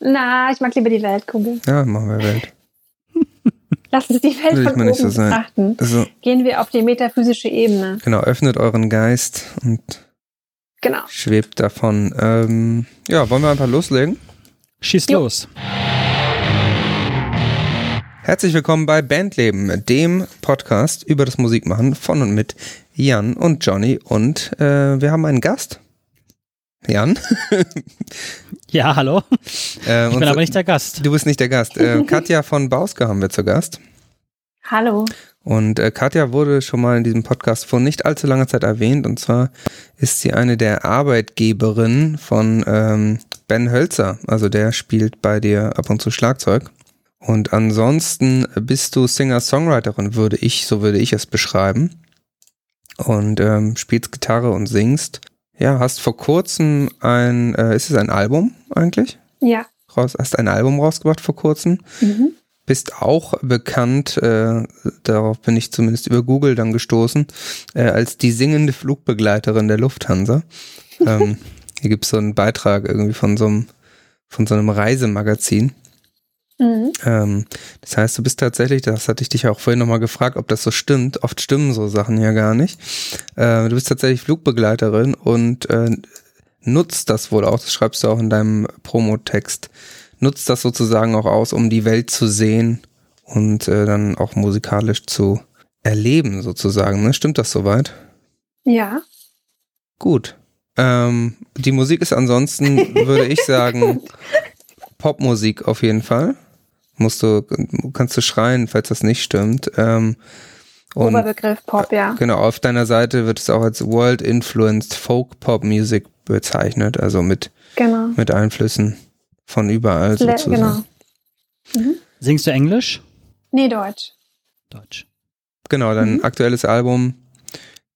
Na, ich mag lieber die Weltkugel. Ja, machen wir Welt. Lass uns die Welt Will von oben nicht so sein. betrachten. Also, Gehen wir auf die metaphysische Ebene. genau, öffnet euren Geist und Genau. schwebt davon. Ähm, ja, wollen wir einfach loslegen? Schieß Jo. los. Herzlich willkommen bei Bandleben, dem Podcast über das Musikmachen von und mit Jan und Johnny. Und äh, wir haben einen Gast. Jan. Ja, hallo. Äh, Ich bin aber nicht der Gast. Du bist nicht der Gast. Äh, Katja von Bauske haben wir zu Gast. Hallo. Und äh, Katja wurde schon mal in diesem Podcast vor nicht allzu langer Zeit erwähnt. Und zwar ist sie eine der Arbeitgeberinnen von ähm, Ben Hölzer. Also der spielt bei dir ab und zu Schlagzeug. Und ansonsten bist du Singer-Songwriterin, würde ich, so würde ich es beschreiben. Und ähm, spielst Gitarre und singst. Ja, hast vor kurzem ein, äh, ist es ein Album eigentlich? Ja. Raus, hast ein Album rausgebracht vor kurzem Mhm. bist auch bekannt, äh, darauf bin ich zumindest über Google dann gestoßen, äh, als die singende Flugbegleiterin der Lufthansa. ähm, hier gibt's so einen Beitrag irgendwie von so einem, von so einem Reisemagazin. Mhm. Ähm, das heißt, du bist tatsächlich, das hatte ich dich auch vorhin nochmal gefragt, ob das so stimmt. Oft stimmen so Sachen ja gar nicht. Äh, du bist tatsächlich Flugbegleiterin und äh, nutzt das wohl auch, das schreibst du auch in deinem Promotext, nutzt das sozusagen auch aus, um die Welt zu sehen und äh, dann auch musikalisch zu erleben sozusagen. Ne? Stimmt das soweit? Ja. Gut. Ähm, die Musik ist ansonsten, würde ich sagen, Popmusik auf jeden Fall. Musst du, kannst du schreien, falls das nicht stimmt. Ähm, und Oberbegriff Pop, ja. genau, auf deiner Seite wird es auch als World Influenced Folk Pop Music bezeichnet, also mit, Genau. mit Einflüssen von überall Le sozusagen. genau. Singst du Englisch? Nee, Deutsch. Deutsch. Genau, dein Mhm. aktuelles Album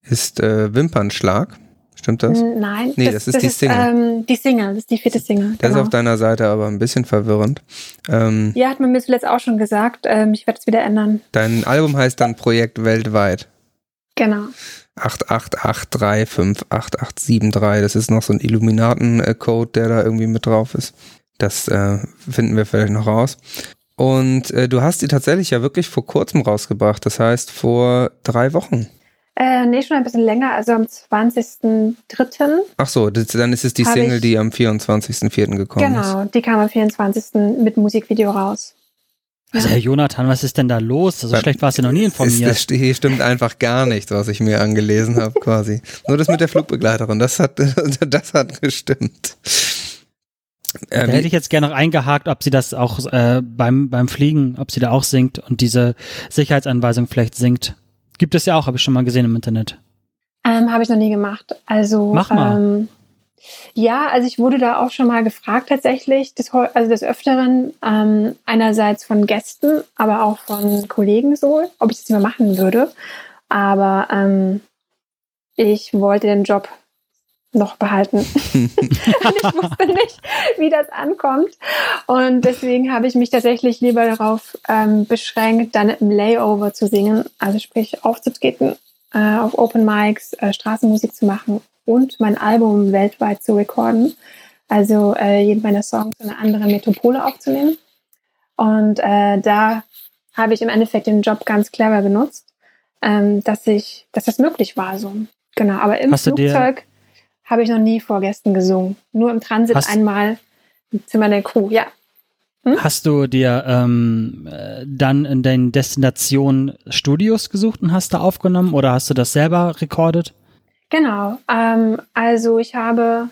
ist äh, Wimpernschlag. Stimmt das? Nein. Nee, das ist die Single. ähm, die Single, das ist die vierte Single. Das ist genau. auf deiner Seite aber ein bisschen verwirrend. Ähm, Ja, hat man mir zuletzt auch schon gesagt. Ähm, ich werde es wieder ändern. Dein Album heißt dann Projekt weltweit. Genau. 8883588873. Das ist noch so ein Illuminaten-Code, der da irgendwie mit drauf ist. Das äh, finden wir vielleicht noch raus. Und äh, du hast die tatsächlich ja wirklich vor kurzem rausgebracht. Das heißt vor drei Wochen. Äh, nee, schon ein bisschen länger, also am 20.03. Ach so, das, dann ist es die Single, ich- die am 24.04. gekommen ist. Genau, die kam am 24. mit Musikvideo raus. Also Herr Jonathan, was ist denn da los? So schlecht warst du noch nie informiert. das, hier stimmt einfach gar nichts, was ich mir angelesen habe, quasi. Nur das mit der Flugbegleiterin, das hat, das hat gestimmt. Da Äh, hätte ich jetzt gerne noch eingehakt, ob sie das auch äh, beim, beim Fliegen, ob sie da auch singt und diese Sicherheitsanweisung vielleicht singt. Gibt es ja auch, habe ich schon mal gesehen im Internet. Ähm, Habe ich noch nie gemacht. Also Mach mal. Ähm, ja, also ich wurde da auch schon mal gefragt tatsächlich, des, also des Öfteren, ähm, einerseits von Gästen, aber auch von Kollegen so, ob ich das mehr machen würde. Aber ähm, ich wollte den Job noch behalten. Ich wusste nicht, wie das ankommt. Und deswegen habe ich mich tatsächlich lieber darauf ähm, beschränkt, dann im Layover zu singen, also sprich aufzutreten, äh, auf Open Mics, äh, Straßenmusik zu machen und mein Album weltweit zu recorden. Also äh, jeden meiner Songs in einer anderen Metropole aufzunehmen. Und äh, da habe ich im Endeffekt den Job ganz clever genutzt, ähm, dass ich, dass das möglich war so. Genau, aber im Hast Flugzeug habe ich noch nie vor Gästen gesungen. Nur im Transit Hast- einmal im Zimmer der Crew, ja. Hm? Hast du dir ähm, äh, dann in deinen Destinationen Studios gesucht und hast da aufgenommen oder hast du das selber recordet? Genau. Ähm, also ich habe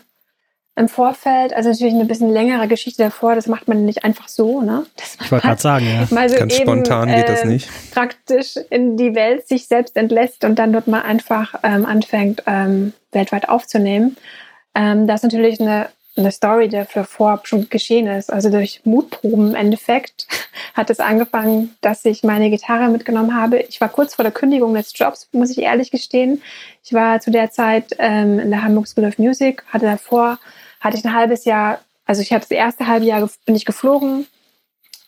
im Vorfeld, also natürlich eine bisschen längere Geschichte davor, das macht man nicht einfach so, ne? Das Ich wollte gerade sagen, ja. mal so Ganz eben, spontan geht das ähm, nicht. praktisch in die Welt sich selbst entlässt und dann dort mal einfach ähm, anfängt, ähm, weltweit aufzunehmen. Ähm, das ist natürlich eine, eine Story, die dafür vorab schon geschehen ist. Also durch Mutproben im Endeffekt hat es angefangen, dass ich meine Gitarre mitgenommen habe. Ich war kurz vor der Kündigung des Jobs, muss ich ehrlich gestehen. Ich war zu der Zeit ähm, in der Hamburg School of Music, hatte davor, hatte ich ein halbes Jahr, also ich hatte das erste halbe Jahr bin ich geflogen,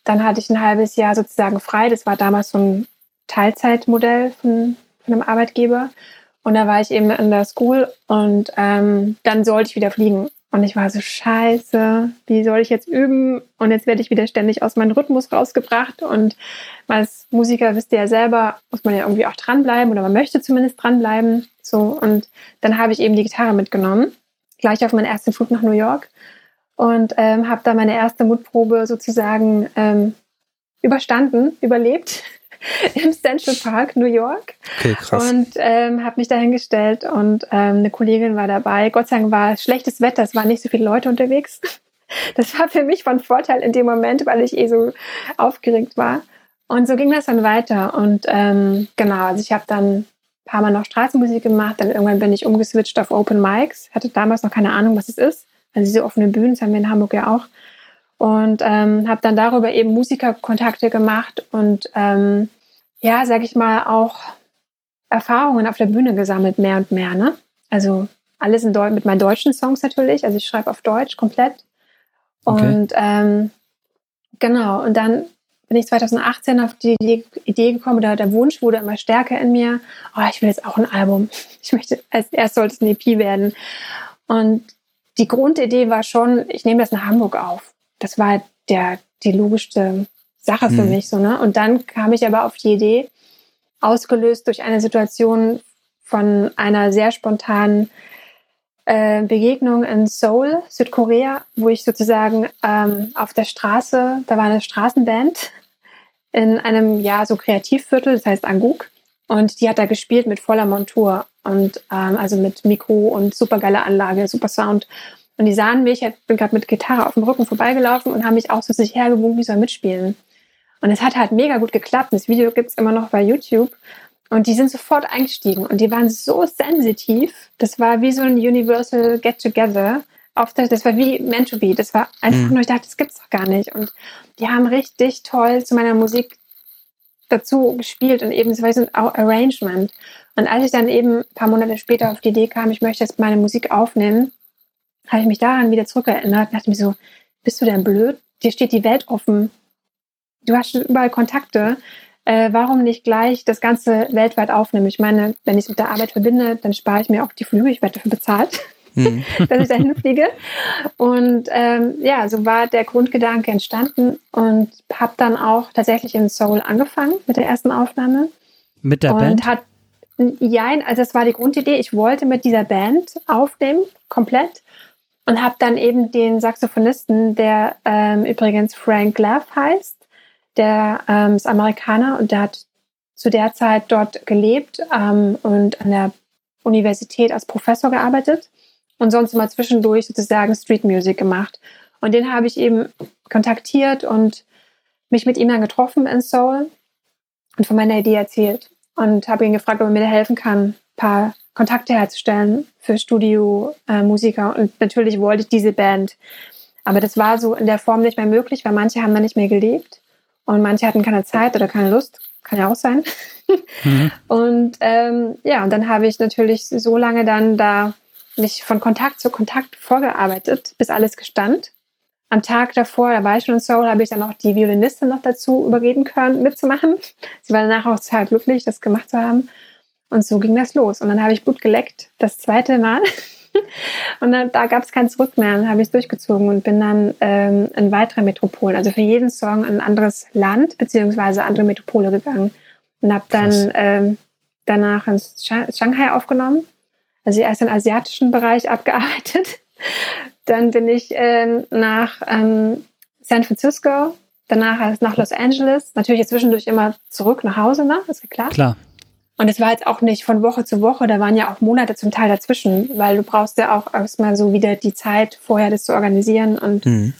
dann hatte ich ein halbes Jahr sozusagen frei. Das war damals so ein Teilzeitmodell von, von einem Arbeitgeber. Und da war ich eben in der School und ähm, dann sollte ich wieder fliegen. Und ich war so, scheiße, wie soll ich jetzt üben? Und jetzt werde ich wieder ständig aus meinem Rhythmus rausgebracht. Und als Musiker wisst ihr ja selber, muss man ja irgendwie auch dranbleiben oder man möchte zumindest dranbleiben. So, und dann habe ich eben die Gitarre mitgenommen, gleich auf meinen ersten Flug nach New York und ähm, habe da meine erste Mutprobe sozusagen ähm, überstanden, überlebt im Central Park, New York. Okay, krass. Und ähm, habe mich dahingestellt und ähm, eine Kollegin war dabei. Gott sei Dank war schlechtes Wetter, es waren nicht so viele Leute unterwegs. Das war für mich von Vorteil in dem Moment, weil ich eh so aufgeregt war. Und so ging das dann weiter. Und ähm, genau, also ich habe dann ein paar Mal noch Straßenmusik gemacht, dann irgendwann bin ich umgeswitcht auf Open Mics, hatte damals noch keine Ahnung, was es ist. Also diese offenen Bühnen, das haben wir in Hamburg ja auch. Und ähm, habe dann darüber eben Musikerkontakte gemacht und ähm, ja, sag ich mal, auch Erfahrungen auf der Bühne gesammelt, mehr und mehr. Ne? Also alles in Deu mit meinen deutschen Songs natürlich. Also ich schreibe auf Deutsch komplett. Okay. Und ähm, genau, und dann bin ich 2018 auf die Idee gekommen, oder der Wunsch wurde immer stärker in mir, oh, ich will jetzt auch ein Album. Ich möchte, als erst sollte es ein EP werden. Und die Grundidee war schon, ich nehme das nach Hamburg auf. Das war der, die logischste Sache für Mhm. mich, so, ne? Und dann kam ich aber auf die Idee, ausgelöst durch eine Situation von einer sehr spontanen äh, Begegnung in Seoul, Südkorea, wo ich sozusagen ähm, auf der Straße, da war eine Straßenband in einem, ja, so Kreativviertel, das heißt Anguk. Und die hat da gespielt mit voller Montur und ähm, also mit Mikro und super geile Anlage, super Sound. Und die sahen mich, ich bin gerade mit Gitarre auf dem Rücken vorbeigelaufen und haben mich auch so sich hergewunken, wie soll mitspielen. Und es hat halt mega gut geklappt. Das Video gibt's immer noch bei YouTube. Und die sind sofort eingestiegen und die waren so sensitiv. Das war wie so ein Universal Get Together. Auf der, das war wie meant to be. Das war einfach Mhm. nur, ich dachte, das gibt's doch gar nicht. Und die haben richtig toll zu meiner Musik dazu gespielt und eben, das war so ein Arrangement. Und als ich dann eben ein paar Monate später auf die Idee kam, ich möchte jetzt meine Musik aufnehmen, habe ich mich daran wieder zurückerinnert und dachte mir so, bist du denn blöd? Dir steht die Welt offen. Du hast überall Kontakte. Äh, warum nicht gleich das Ganze weltweit aufnehmen? Ich meine, wenn ich es mit der Arbeit verbinde, dann spare ich mir auch die Flüge. Ich werde dafür bezahlt, Mhm. dass ich dahin fliege. Und ähm, ja, so war der Grundgedanke entstanden und habe dann auch tatsächlich in Seoul angefangen mit der ersten Aufnahme. Mit der und Band? hat Jein, also das war die Grundidee. Ich wollte mit dieser Band aufnehmen, komplett. Und habe dann eben den Saxophonisten, der ähm, übrigens Frank Love heißt, der ähm, ist Amerikaner und der hat zu der Zeit dort gelebt ähm, und an der Universität als Professor gearbeitet und sonst immer zwischendurch sozusagen Street Music gemacht. Und den habe ich eben kontaktiert und mich mit ihm dann getroffen in Seoul und von meiner Idee erzählt und habe ihn gefragt, ob er mir helfen kann, ein paar Kontakte herzustellen für Studio-Musiker. und natürlich wollte ich diese Band. Aber das war so in der Form nicht mehr möglich, weil manche haben da nicht mehr gelebt und manche hatten keine Zeit oder keine Lust. Kann ja auch sein. Mhm. Und ähm, ja, und dann habe ich natürlich so lange dann da mich von Kontakt zu Kontakt vorgearbeitet, bis alles gestand. Am Tag davor, da war ich schon in Seoul, habe ich dann auch die Violinistin noch dazu überreden können, mitzumachen. Sie war danach auch total glücklich, das gemacht zu haben. Und so ging das los. Und dann habe ich Blut geleckt, das zweite Mal. Und dann, da gab es kein Zurück mehr. Dann habe ich es durchgezogen und bin dann ähm, in weitere Metropolen, also für jeden Song in ein anderes Land beziehungsweise andere Metropole gegangen. Und habe dann ähm, danach in Sha- Shanghai aufgenommen. Also erst den asiatischen Bereich abgearbeitet. Dann bin ich ähm, nach ähm, San Francisco, danach erst nach Los Angeles. Natürlich zwischendurch immer zurück nach Hause, ne? Ist ja klar. Klar. Und es war jetzt auch nicht von Woche zu Woche, da waren ja auch Monate zum Teil dazwischen, weil du brauchst ja auch erstmal so wieder die Zeit vorher, das zu organisieren. Und Mhm.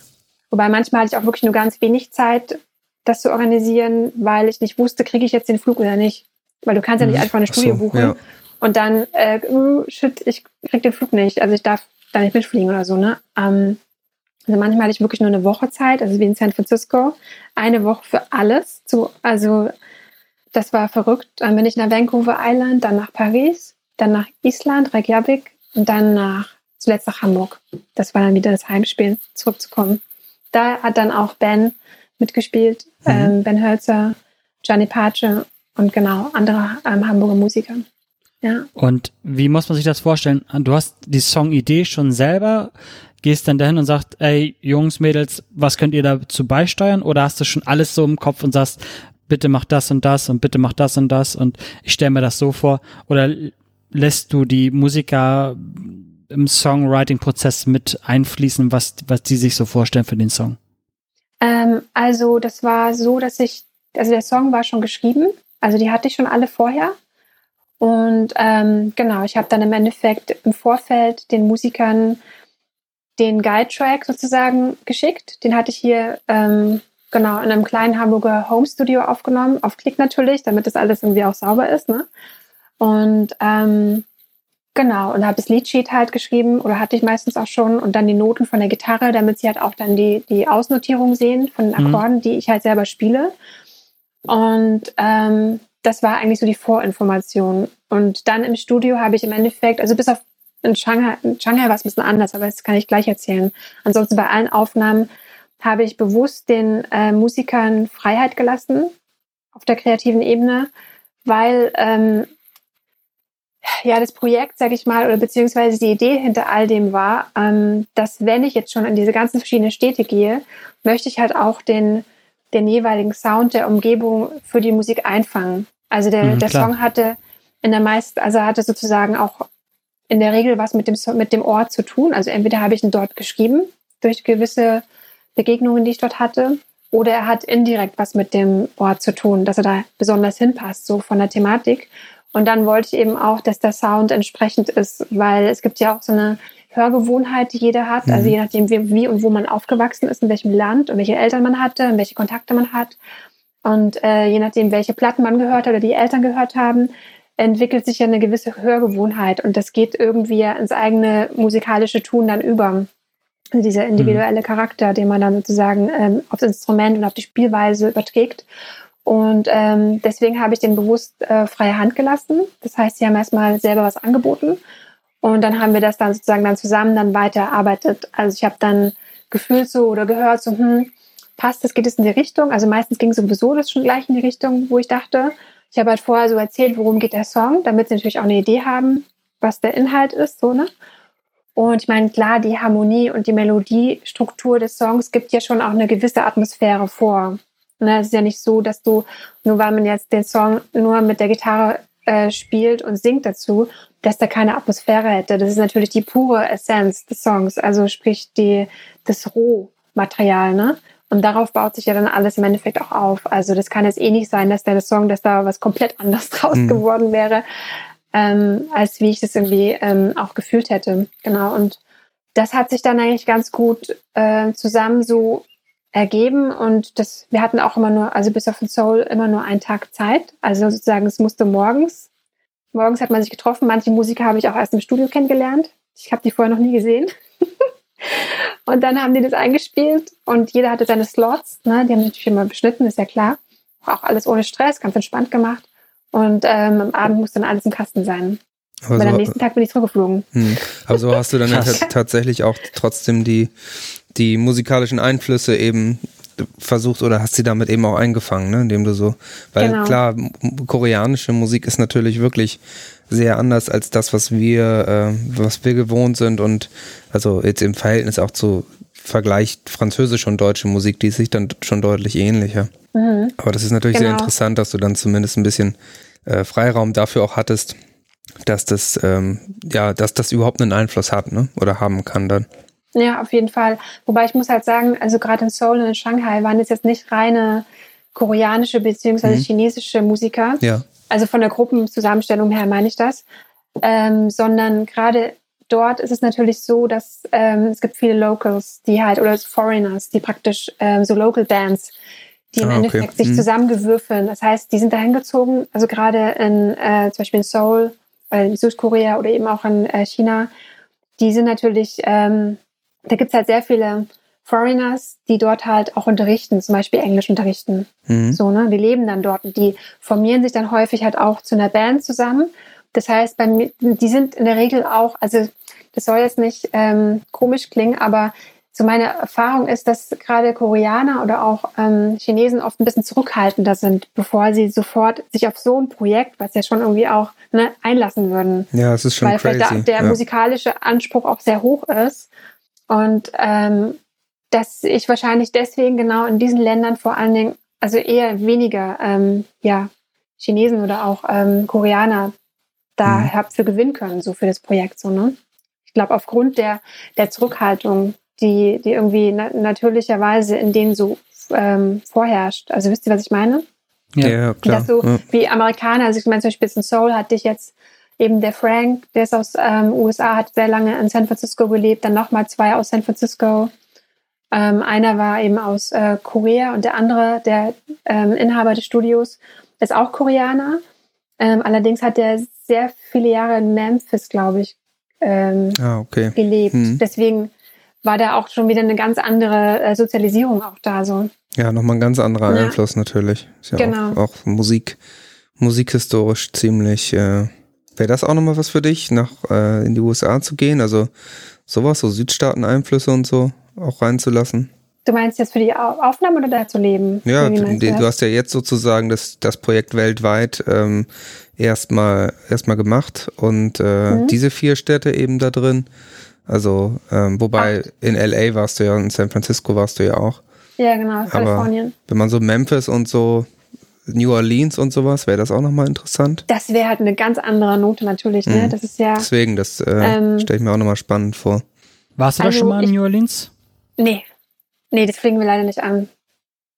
wobei manchmal hatte ich auch wirklich nur ganz wenig Zeit, das zu organisieren, weil ich nicht wusste, kriege ich jetzt den Flug oder nicht. Weil du kannst ja nicht Mhm. einfach eine Ach so, Studie buchen ja. und dann, äh, uh, shit, ich krieg den Flug nicht. Also ich darf da nicht mitfliegen oder so, ne? Ähm, also manchmal hatte ich wirklich nur eine Woche Zeit, also wie in San Francisco, eine Woche für alles. Zu, also das war verrückt. Dann bin ich nach Vancouver Island, dann nach Paris, dann nach Island, Reykjavik und dann nach zuletzt nach Hamburg. Das war dann wieder das Heimspiel, zurückzukommen. Da hat dann auch Ben mitgespielt, Mhm. ähm, Ben Hölzer, Gianni Pace und genau andere ähm, Hamburger Musiker. Ja. Und wie muss man sich das vorstellen? Du hast die Songidee schon selber gehst dann dahin und sagst, ey, Jungs, Mädels, was könnt ihr dazu beisteuern? Oder hast du schon alles so im Kopf und sagst, bitte mach das und das und bitte mach das und das und ich stelle mir das so vor? Oder lässt du die Musiker im Songwriting-Prozess mit einfließen, was, was die sich so vorstellen für den Song? Ähm, also das war so, dass ich, also der Song war schon geschrieben, also die hatte ich schon alle vorher. Und ähm, genau, ich habe dann im Endeffekt im Vorfeld den Musikern den Guide-Track sozusagen geschickt. Den hatte ich hier ähm, genau in einem kleinen Hamburger Home-Studio aufgenommen, auf Klick natürlich, damit das alles irgendwie auch sauber ist. Ne? Und ähm, genau, und habe das Liedsheet halt geschrieben oder hatte ich meistens auch schon und dann die Noten von der Gitarre, damit sie halt auch dann die, die Ausnotierung sehen von den mhm. Akkorden, mhm. die ich halt selber spiele. Und ähm, das war eigentlich so die Vorinformation. Und dann im Studio habe ich im Endeffekt, also bis auf in Shanghai, in Shanghai war es ein bisschen anders, aber das kann ich gleich erzählen. Ansonsten bei allen Aufnahmen habe ich bewusst den äh, Musikern Freiheit gelassen auf der kreativen Ebene, weil ähm, ja das Projekt, sage ich mal, oder beziehungsweise die Idee hinter all dem war, ähm, dass wenn ich jetzt schon in diese ganzen verschiedenen Städte gehe, möchte ich halt auch den den jeweiligen Sound der Umgebung für die Musik einfangen. Also der, mhm, der Song hatte in der meisten, also hatte sozusagen auch in der Regel was mit dem, mit dem Ort zu tun. Also entweder habe ich ihn dort geschrieben durch gewisse Begegnungen, die ich dort hatte, oder er hat indirekt was mit dem Ort zu tun, dass er da besonders hinpasst, so von der Thematik. Und dann wollte ich eben auch, dass der Sound entsprechend ist, weil es gibt ja auch so eine Hörgewohnheit, die jeder hat. Also mhm. Also je nachdem, wie, wie, und wo man aufgewachsen ist, in welchem Land und welche Eltern man hatte und welche Kontakte man hat. Und äh, je nachdem, welche Platten man gehört hat oder die Eltern gehört haben, entwickelt sich ja eine gewisse Hörgewohnheit und das geht irgendwie ins eigene musikalische Tun dann über. Dieser individuelle mhm. Charakter, den man dann sozusagen ähm, aufs Instrument und auf die Spielweise überträgt. Und ähm, deswegen habe ich den bewusst äh, freie Hand gelassen. Das heißt, sie haben erstmal selber was angeboten und dann haben wir das dann sozusagen dann zusammen dann weiter erarbeitet. Also ich habe dann gefühlt so oder gehört so, hm, passt das, geht es in die Richtung? Also meistens ging sowieso das schon gleich in die Richtung, wo ich dachte, ich habe halt vorher so erzählt, worum geht der Song, damit sie natürlich auch eine Idee haben, was der Inhalt ist, so, ne? Und ich meine, klar, die Harmonie und die Melodiestruktur des Songs gibt ja schon auch eine gewisse Atmosphäre vor. Ne? Es ist ja nicht so, dass du, nur weil man jetzt den Song nur mit der Gitarre äh, spielt und singt dazu, dass da keine Atmosphäre hätte. Das ist natürlich die pure Essenz des Songs, also sprich die, das Rohmaterial, ne? Und darauf baut sich ja dann alles im Endeffekt auch auf. Also das kann jetzt eh nicht sein, dass der Song, dass da was komplett anders draus mhm. geworden wäre, ähm, als wie ich das irgendwie ähm, auch gefühlt hätte. Genau. Und das hat sich dann eigentlich ganz gut äh, zusammen so ergeben und das, wir hatten auch immer nur, also bis auf den Soul immer nur einen Tag Zeit. Also sozusagen, es musste morgens. Morgens hat man sich getroffen. Manche Musiker habe ich auch erst im Studio kennengelernt. Ich habe die vorher noch nie gesehen. Und dann haben die das eingespielt und jeder hatte seine Slots. Ne? Die haben natürlich immer beschnitten, ist ja klar. Auch alles ohne Stress, ganz entspannt gemacht. Und ähm, am Abend muss dann alles im Kasten sein. Aber, so, am nächsten Tag bin ich zurückgeflogen. Hm. Aber so hast du dann ja tatsächlich auch trotzdem die, die musikalischen Einflüsse eben versucht oder hast sie damit eben auch eingefangen, ne? indem du so, weil genau. klar, koreanische Musik ist natürlich wirklich sehr anders als das, was wir, äh, was wir gewohnt sind und also jetzt im Verhältnis auch zu Vergleich französische und deutsche Musik, die ist sich dann schon deutlich ähnlicher. Mhm. Aber das ist natürlich genau. sehr interessant, dass du dann zumindest ein bisschen äh, Freiraum dafür auch hattest, dass das, ähm, ja, dass das überhaupt einen Einfluss hat, ne? Oder haben kann dann. Ja, auf jeden Fall. Wobei ich muss halt sagen, also gerade in Seoul und in Shanghai waren es jetzt nicht reine koreanische beziehungsweise mhm. chinesische Musiker. Ja. Also von der Gruppenzusammenstellung her meine ich das. Ähm, sondern gerade dort ist es natürlich so, dass ähm, es gibt viele Locals, die halt, oder Foreigners, die praktisch ähm, so Local Bands, die im ah, okay. Endeffekt sich mhm. zusammengewürfeln. Das heißt, die sind da hingezogen, also gerade in äh, zum Beispiel in Seoul, äh, in Südkorea oder eben auch in äh, China, die sind natürlich ähm, da gibt's halt sehr viele Foreigners, die dort halt auch unterrichten, zum Beispiel Englisch unterrichten. Mhm. So, ne? Die leben dann dort und die formieren sich dann häufig halt auch zu einer Band zusammen. Das heißt, bei mir, die sind in der Regel auch, also das soll jetzt nicht ähm, komisch klingen, aber so meine Erfahrung ist, dass gerade Koreaner oder auch ähm, Chinesen oft ein bisschen zurückhaltender sind, bevor sie sofort sich auf so ein Projekt, was ja schon irgendwie auch ne, einlassen würden. Ja, es ist schon Weil crazy. vielleicht der, der ja. musikalische Anspruch auch sehr hoch ist Und ähm, dass ich wahrscheinlich deswegen genau in diesen Ländern vor allen Dingen, also eher weniger, ähm, ja, Chinesen oder auch ähm, Koreaner da Mhm. hab für gewinnen können, so für das Projekt, so, ne? Ich glaube, aufgrund der, der Zurückhaltung, die, die irgendwie na natürlicherweise in denen so ähm, vorherrscht. Also wisst ihr, was ich meine? Ja, Ja. klar. Dass so ja. wie Amerikaner, also ich meine zum Beispiel jetzt in Seoul hatte ich jetzt eben der Frank, der ist aus ähm, USA, hat sehr lange in San Francisco gelebt, dann nochmal zwei aus San Francisco. Ähm, einer war eben aus äh, Korea und der andere, der ähm, Inhaber des Studios, ist auch Koreaner. Ähm, allerdings hat er sehr viele Jahre in Memphis, glaube ich, ähm, Ah, okay. gelebt. Mhm. Deswegen war da auch schon wieder eine ganz andere äh, Sozialisierung auch da so. Ja, nochmal ein ganz anderer Ja. Einfluss natürlich. Ist ja Genau. auch, auch Musik, musikhistorisch ziemlich. Äh, Wäre das auch nochmal was für dich, nach äh, in die USA zu gehen? Also sowas, so Südstaaten-Einflüsse und so auch reinzulassen? Du meinst jetzt für die Au- Aufnahme oder da zu leben? Ja, du, du hast ja jetzt sozusagen das, das Projekt weltweit ähm, erstmal erstmal gemacht und äh, Mhm. diese vier Städte eben da drin. Also, ähm, wobei in LA warst du ja und in San Francisco warst du ja auch. Ja, genau, Kalifornien. Wenn man so Memphis und so New Orleans und sowas, wäre das auch nochmal interessant. Das wäre halt eine ganz andere Note natürlich, ne? Mhm. Das ist ja. Deswegen, das äh, Ähm, stelle ich mir auch nochmal spannend vor. Warst du da Also schon mal in New Orleans? Nee. Nee, das fliegen wir leider nicht an.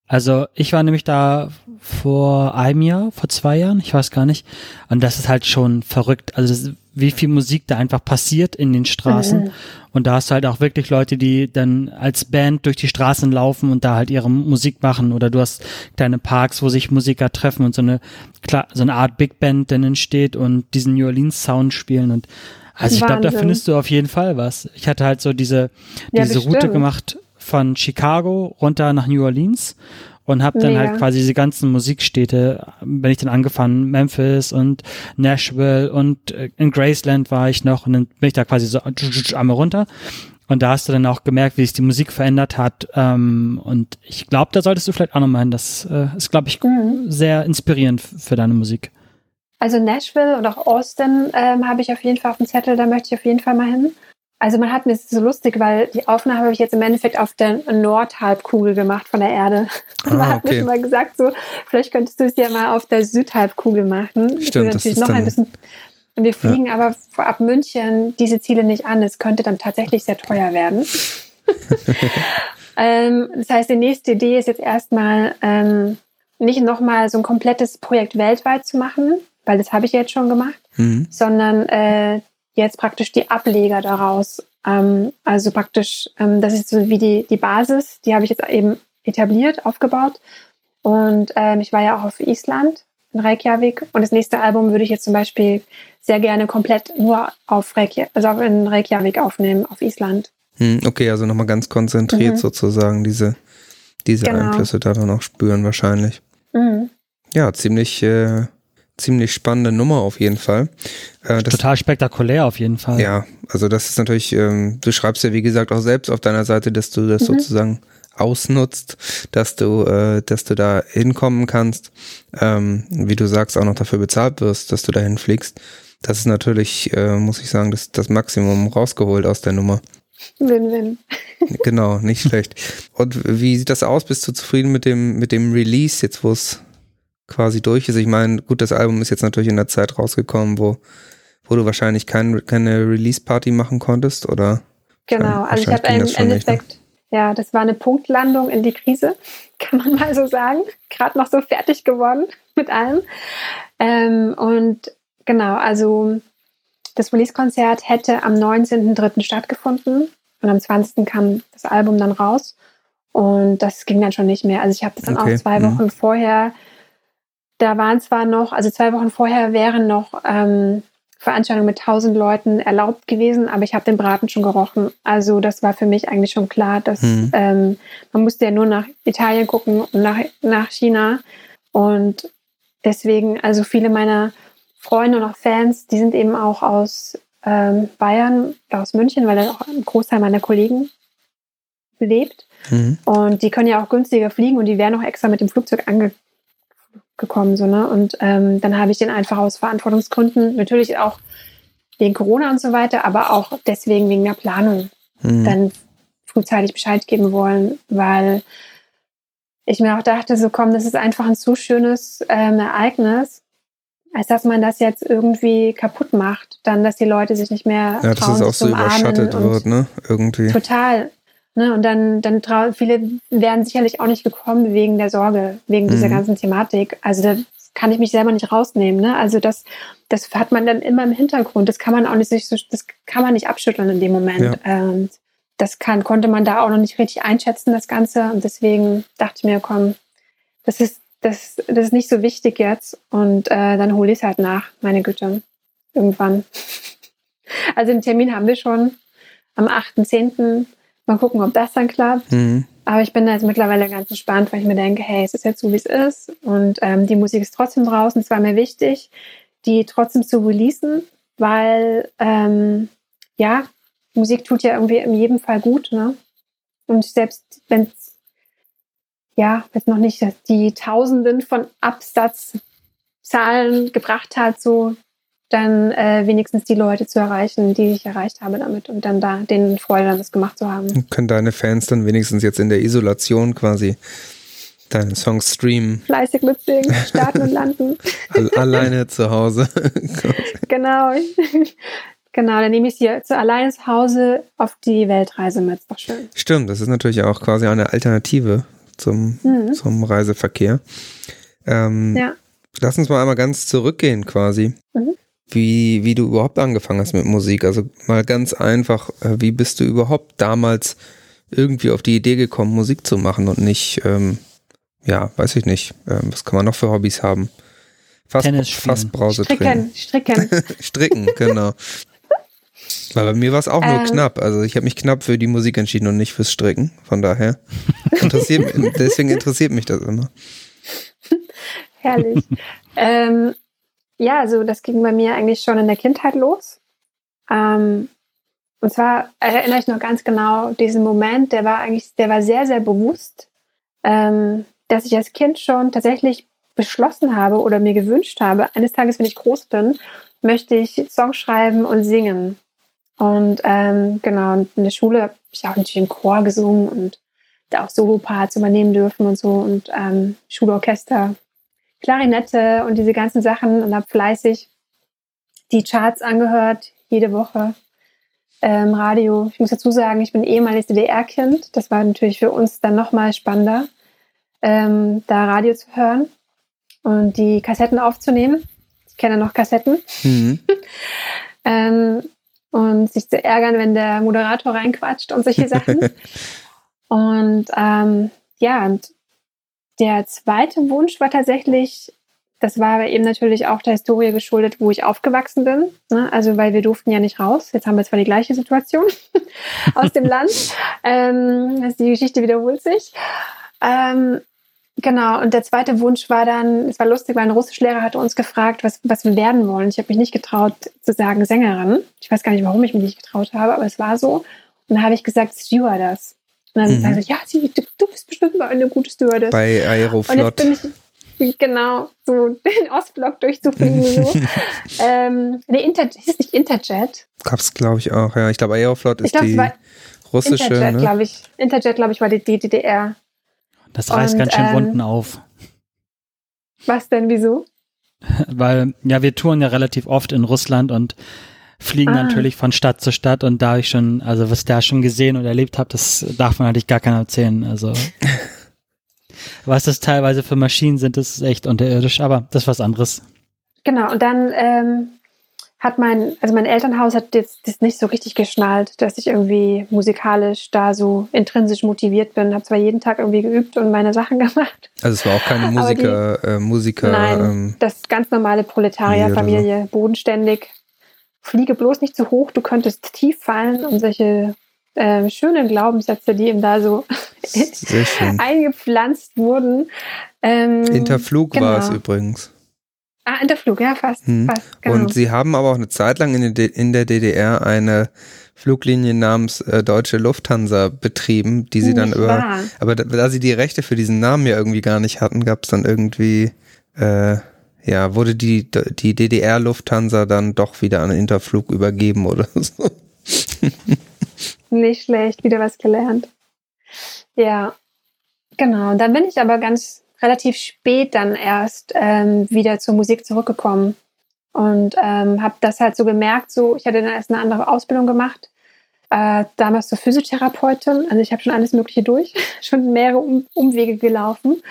Also ich war nämlich da vor einem Jahr, vor zwei Jahren, ich weiß gar nicht. Und das ist halt schon verrückt. Also das wie viel Musik da einfach passiert in den Straßen. Mhm. Und da hast du halt auch wirklich Leute, die dann als Band durch die Straßen laufen und da halt ihre Musik machen. Oder du hast kleine Parks, wo sich Musiker treffen und so eine, so eine Art Big Band dann entsteht und diesen New Orleans Sound spielen. Und also ich glaube, da findest du auf jeden Fall was. Ich hatte halt so diese, Ja, diese Route bestimmt. gemacht von Chicago runter nach New Orleans und habe dann Mega. halt quasi diese ganzen Musikstädte, bin ich dann angefangen, Memphis und Nashville und äh, in Graceland war ich noch und dann bin ich da quasi so einmal runter. Und da hast du dann auch gemerkt, wie sich die Musik verändert hat. Ähm, und ich glaube, da solltest du vielleicht auch nochmal hin. Das äh, ist, glaube ich, Mhm. sehr inspirierend für deine Musik. Also Nashville und auch Austin ähm, habe ich auf jeden Fall auf dem Zettel, da möchte ich auf jeden Fall mal hin. Also man hat mir so lustig, weil die Aufnahme habe ich jetzt im Endeffekt auf der Nordhalbkugel gemacht von der Erde. Und man Ah, hat mir okay. schon mal gesagt, so, vielleicht könntest du es ja mal auf der Südhalbkugel machen. Stimmt, das ist noch ein bisschen. Wir fliegen aber ab München diese Ziele nicht an. Es könnte dann tatsächlich sehr teuer werden. ähm, das heißt, die nächste Idee ist jetzt erstmal ähm, nicht nochmal so ein komplettes Projekt weltweit zu machen, weil das habe ich jetzt schon gemacht, Mhm. sondern äh, jetzt praktisch die Ableger daraus. Ähm, also praktisch, ähm, das ist so wie die, die Basis, die habe ich jetzt eben etabliert, aufgebaut. Und ähm, ich war ja auch auf Island, in Reykjavik. Und das nächste Album würde ich jetzt zum Beispiel sehr gerne komplett nur auf Reykjavik, also auf- in Reykjavik aufnehmen, auf Island. Hm, Okay, also nochmal ganz konzentriert Mhm. sozusagen diese, diese Genau. Einflüsse da dann auch spüren wahrscheinlich. Mhm. Ja, ziemlich, äh, ziemlich spannende Nummer auf jeden Fall. Äh, das, Total spektakulär auf jeden Fall. ja, also das ist natürlich, ähm, du schreibst ja wie gesagt auch selbst auf deiner Seite, dass du das Mhm. sozusagen ausnutzt, dass du, äh, dass du da hinkommen kannst, ähm, wie du sagst, auch noch dafür bezahlt wirst, dass du dahin fliegst. Das ist natürlich, äh, muss ich sagen, das, das Maximum rausgeholt aus der Nummer. Win-win. Genau, nicht schlecht. Und wie sieht das aus? Bist du zufrieden mit dem, mit dem Release, jetzt wo es quasi durch ist? Ich meine, gut, das Album ist jetzt natürlich in der Zeit rausgekommen, wo, wo du wahrscheinlich kein, keine Release-Party machen konntest, oder? Genau, also ich habe im das schon nicht, ne? Endeffekt, ja, das war eine Punktlandung in die Krise, kann man mal so sagen. Gerade noch so fertig geworden mit allem. Ähm, und genau, also das Release-Konzert hätte am 19.03. stattgefunden und am 20. kam das Album dann raus. Und das ging dann schon nicht mehr. Also ich habe das dann Okay, auch zwei mhm. Wochen vorher, da waren zwar noch, also zwei Wochen vorher wären noch ähm, Veranstaltungen mit 1000 Leuten erlaubt gewesen, aber ich habe den Braten schon gerochen. Also das war für mich eigentlich schon klar, dass Mhm. ähm, man musste ja nur nach Italien gucken und nach, nach China. Und deswegen, also viele meiner Freunde und auch Fans, die sind eben auch aus ähm, Bayern aus München, weil da auch ein Großteil meiner Kollegen lebt. Mhm. Und die können ja auch günstiger fliegen und die wären auch extra mit dem Flugzeug angekommen. So, ne? Und ähm, dann habe ich den einfach aus Verantwortungsgründen, natürlich auch wegen Corona und so weiter, aber auch deswegen wegen der Planung, Mhm. dann frühzeitig Bescheid geben wollen, weil ich mir auch dachte, so komm, das ist einfach ein zu schönes ähm, Ereignis, als dass man das jetzt irgendwie kaputt macht, dann, dass die Leute sich nicht mehr ja, dass es auch so überschattet wird, ne? Irgendwie. Total. Ne? Und dann, dann trau viele wären sicherlich auch nicht gekommen wegen der Sorge, wegen mhm. dieser ganzen Thematik. Also da kann ich mich selber nicht rausnehmen. Ne? Also das, das hat man dann immer im Hintergrund. Das kann man auch nicht, das kann man nicht abschütteln in dem Moment. Ja. Ähm, das kann, konnte man da auch noch nicht richtig einschätzen, das Ganze. Und deswegen dachte ich mir, komm, das ist, das, das ist nicht so wichtig jetzt. Und äh, dann hole ich es halt nach, meine Güte. Irgendwann. Also den Termin haben wir schon am 8.10. Mal gucken, ob das dann klappt. Mhm. Aber ich bin da jetzt mittlerweile ganz entspannt, weil ich mir denke, hey, es ist jetzt so, wie es ist. Und ähm, die Musik ist trotzdem draußen. Es war mir wichtig, die trotzdem zu releasen, weil ähm, ja, Musik tut ja irgendwie in jedem Fall gut, ne? Und selbst wenn es ja, jetzt noch nicht die Tausenden von Absatzzahlen gebracht hat, so dann äh, wenigstens die Leute zu erreichen, die ich erreicht habe damit und dann da den Freude damit gemacht zu haben. Können deine Fans dann wenigstens jetzt in der Isolation quasi deine Songs streamen? Fleißig mitsingen, starten und landen. Alleine zu Hause. genau. Genau, dann nehme ich sie zu alleine zu Hause auf die Weltreise mit. Ist doch schön. Stimmt, das ist natürlich auch quasi eine Alternative zum, mhm. zum Reiseverkehr. Ähm, ja. Lass uns mal einmal ganz zurückgehen quasi. Mhm. Wie, wie du überhaupt angefangen hast mit Musik. Also mal ganz einfach, äh, wie bist du überhaupt damals irgendwie auf die Idee gekommen, Musik zu machen und nicht, ähm, ja, weiß ich nicht, ähm, was kann man noch für Hobbys haben? Fast, Tennis spielen. Fassbrause Stricken, stricken. stricken, genau. Weil bei mir war es auch nur ähm, knapp. Also ich habe mich knapp für die Musik entschieden und nicht fürs Stricken. Von daher interessiert, deswegen interessiert mich das immer. Herrlich. ähm, ja, also das ging bei mir eigentlich schon in der Kindheit los. Ähm, und zwar erinnere ich noch ganz genau diesen Moment, der war eigentlich, der war sehr, sehr bewusst, ähm, dass ich als Kind schon tatsächlich beschlossen habe oder mir gewünscht habe, eines Tages, wenn ich groß bin, möchte ich Songs schreiben und singen. Und ähm, genau, und in der Schule habe ich auch natürlich im Chor gesungen und da auch Soloparts übernehmen dürfen und so und ähm, Schulorchester, Klarinette und diese ganzen Sachen und habe fleißig die Charts angehört, jede Woche ähm, Radio. Ich muss dazu sagen, ich bin ehemaliges DDR-Kind. Das war natürlich für uns dann nochmal spannender, ähm, da Radio zu hören und die Kassetten aufzunehmen. Ich kenne noch Kassetten. Mhm. ähm, und sich zu ärgern, wenn der Moderator reinquatscht und solche Sachen. und ähm, ja, und der zweite Wunsch war tatsächlich, das war aber eben natürlich auch der Historie geschuldet, wo ich aufgewachsen bin. Ne? Also, weil wir durften ja nicht raus. Jetzt haben wir zwar die gleiche Situation aus dem Land. Ähm, also die Geschichte wiederholt sich. Ähm, Genau, und der zweite Wunsch war dann, es war lustig, weil ein Russischlehrer hatte uns gefragt, was, was wir werden wollen. Ich habe mich nicht getraut zu sagen Sängerin. Ich weiß gar nicht, warum ich mich nicht getraut habe, aber es war so. Und dann habe ich gesagt, Stewardess. Und dann mhm. sagte ich, ja, sie, du, du, bist bestimmt mal eine gute Stewardess. Bei Aeroflot. Und jetzt bin ich, genau, so den Ostblock durchzufliegen. so. ähm, nee, Inter, ist nicht Interjet? Gab's, glaube ich, auch, ja. Ich glaube, Aeroflot ist glaub, die russische. Interjet, ne? glaube ich. Interjet, glaube ich, war die, die DDR. Das reißt und, ganz schön ähm, Wunden auf. Was denn, wieso? Weil, ja, wir touren ja relativ oft in Russland und fliegen ah. natürlich von Stadt zu Stadt und da ich schon, also was da schon gesehen und erlebt habe, das darf man eigentlich gar keiner erzählen. Also was das teilweise für Maschinen sind, das ist echt unterirdisch, aber das ist was anderes. Genau, und dann ähm, hat mein, also mein Elternhaus hat jetzt das nicht so richtig geschnallt, dass ich irgendwie musikalisch da so intrinsisch motiviert bin. Habe zwar jeden Tag irgendwie geübt und meine Sachen gemacht. Also es war auch keine Musiker, die, äh, Musiker. Nein, ähm, das ganz normale Proletarierfamilie, so. bodenständig. Fliege bloß nicht zu hoch, du könntest tief fallen und solche äh, schönen Glaubenssätze, die ihm da so eingepflanzt wurden. Ähm, Interflug genau. war es übrigens. Ah, in der Flug, ja, fast. Hm. fast genau. Und sie haben aber auch eine Zeit lang in, in der DDR eine Fluglinie namens äh, Deutsche Lufthansa betrieben, die sie nicht dann über. Wahr. Aber da, da, sie die Rechte für diesen Namen ja irgendwie gar nicht hatten, gab es dann irgendwie, äh, ja, wurde die, die DDR Lufthansa dann doch wieder an Interflug übergeben oder so. Nicht schlecht, wieder was gelernt. Ja, genau. Dann bin ich aber ganz relativ spät dann erst ähm, wieder zur Musik zurückgekommen und ähm, habe das halt so gemerkt. So, ich hatte dann erst eine andere Ausbildung gemacht, äh, damals zur Physiotherapeutin. Also ich habe schon alles Mögliche durch, schon mehrere um Umwege gelaufen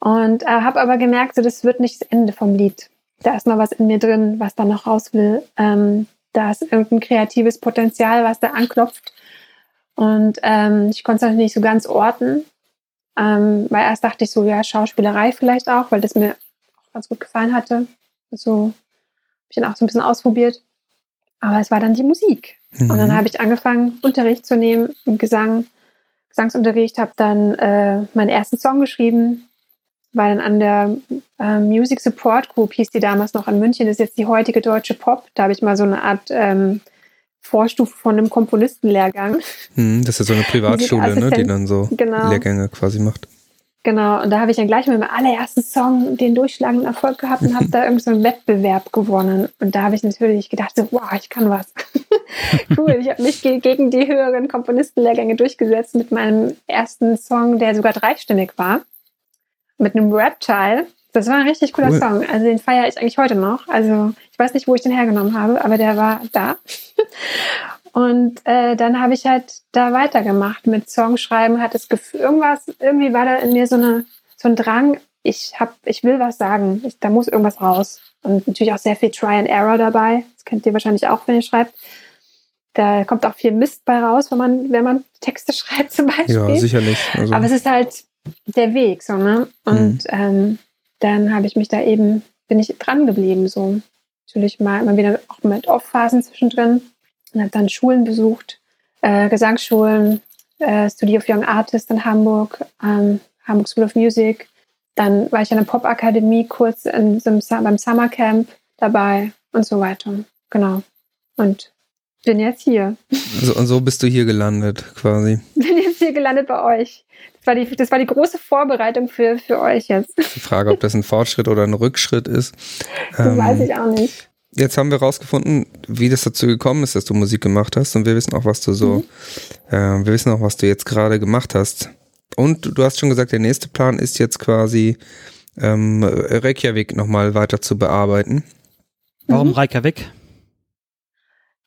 und äh, habe aber gemerkt, so das wird nicht das Ende vom Lied. Da ist noch was in mir drin, was da noch raus will. Ähm, da ist irgendein kreatives Potenzial, was da anklopft. Und ähm, ich konnte es natürlich nicht so ganz orten. Ähm, weil erst dachte ich so, ja, Schauspielerei vielleicht auch, weil das mir auch ganz gut gefallen hatte. So habe ich dann auch so ein bisschen ausprobiert. Aber es war dann die Musik. Mhm. Und dann mhm. habe ich angefangen, Unterricht zu nehmen im Gesang, Gesangsunterricht, habe dann äh, meinen ersten Song geschrieben, war dann an der äh, Music Support Group, hieß die damals noch in München, das ist jetzt die heutige Deutsche Pop. Da habe ich mal so eine Art ähm, Vorstufe von einem Komponistenlehrgang. Hm, das ist so eine Privatschule, ne, die dann so genau. Lehrgänge quasi macht. Genau, und da habe ich dann gleich mit meinem allerersten Song den durchschlagenden Erfolg gehabt und habe da irgendwie so einen Wettbewerb gewonnen. Und da habe ich natürlich gedacht, so, wow, ich kann was. cool, ich habe mich gegen die höheren Komponistenlehrgänge durchgesetzt mit meinem ersten Song, der sogar dreistimmig war mit einem Rap-Teil. Das war ein richtig cooler cool. Song. Also den feiere ich eigentlich heute noch. Also ich weiß nicht, wo ich den hergenommen habe, aber der war da. Und äh, dann habe ich halt da weitergemacht mit Songschreiben, hat das Gefühl, irgendwas, irgendwie war da in mir so, eine, so ein Drang, ich, hab, ich will was sagen, ich, da muss irgendwas raus. Und natürlich auch sehr viel Try and Error dabei. Das kennt ihr wahrscheinlich auch, wenn ihr schreibt. Da kommt auch viel Mist bei raus, wenn man, wenn man Texte schreibt zum Beispiel. Ja, sicherlich. Also. Aber es ist halt, der Weg, so, ne? Und mhm. ähm, dann habe ich mich da eben, bin ich dran geblieben, so. Natürlich mal immer wieder auch mit Off-Phasen zwischendrin und habe dann Schulen besucht, äh, Gesangsschulen, äh, Studio of Young Artists in Hamburg, ähm, Hamburg School of Music. Dann war ich an der Pop-Akademie kurz in, in, beim Summercamp dabei und so weiter. Genau. Und bin jetzt hier. Also, und so bist du hier gelandet, quasi. Bin hier gelandet bei euch war die, das war die große Vorbereitung für, für euch jetzt. Die Frage, ob das ein Fortschritt oder ein Rückschritt ist. Das ähm, weiß ich auch nicht. Jetzt haben wir rausgefunden, wie das dazu gekommen ist, dass du Musik gemacht hast und wir wissen auch, was du so, mhm. äh, wir wissen auch, was du jetzt gerade gemacht hast. Und du hast schon gesagt, der nächste Plan ist jetzt quasi ähm, Reykjavik nochmal weiter zu bearbeiten. Warum mhm. Reykjavik?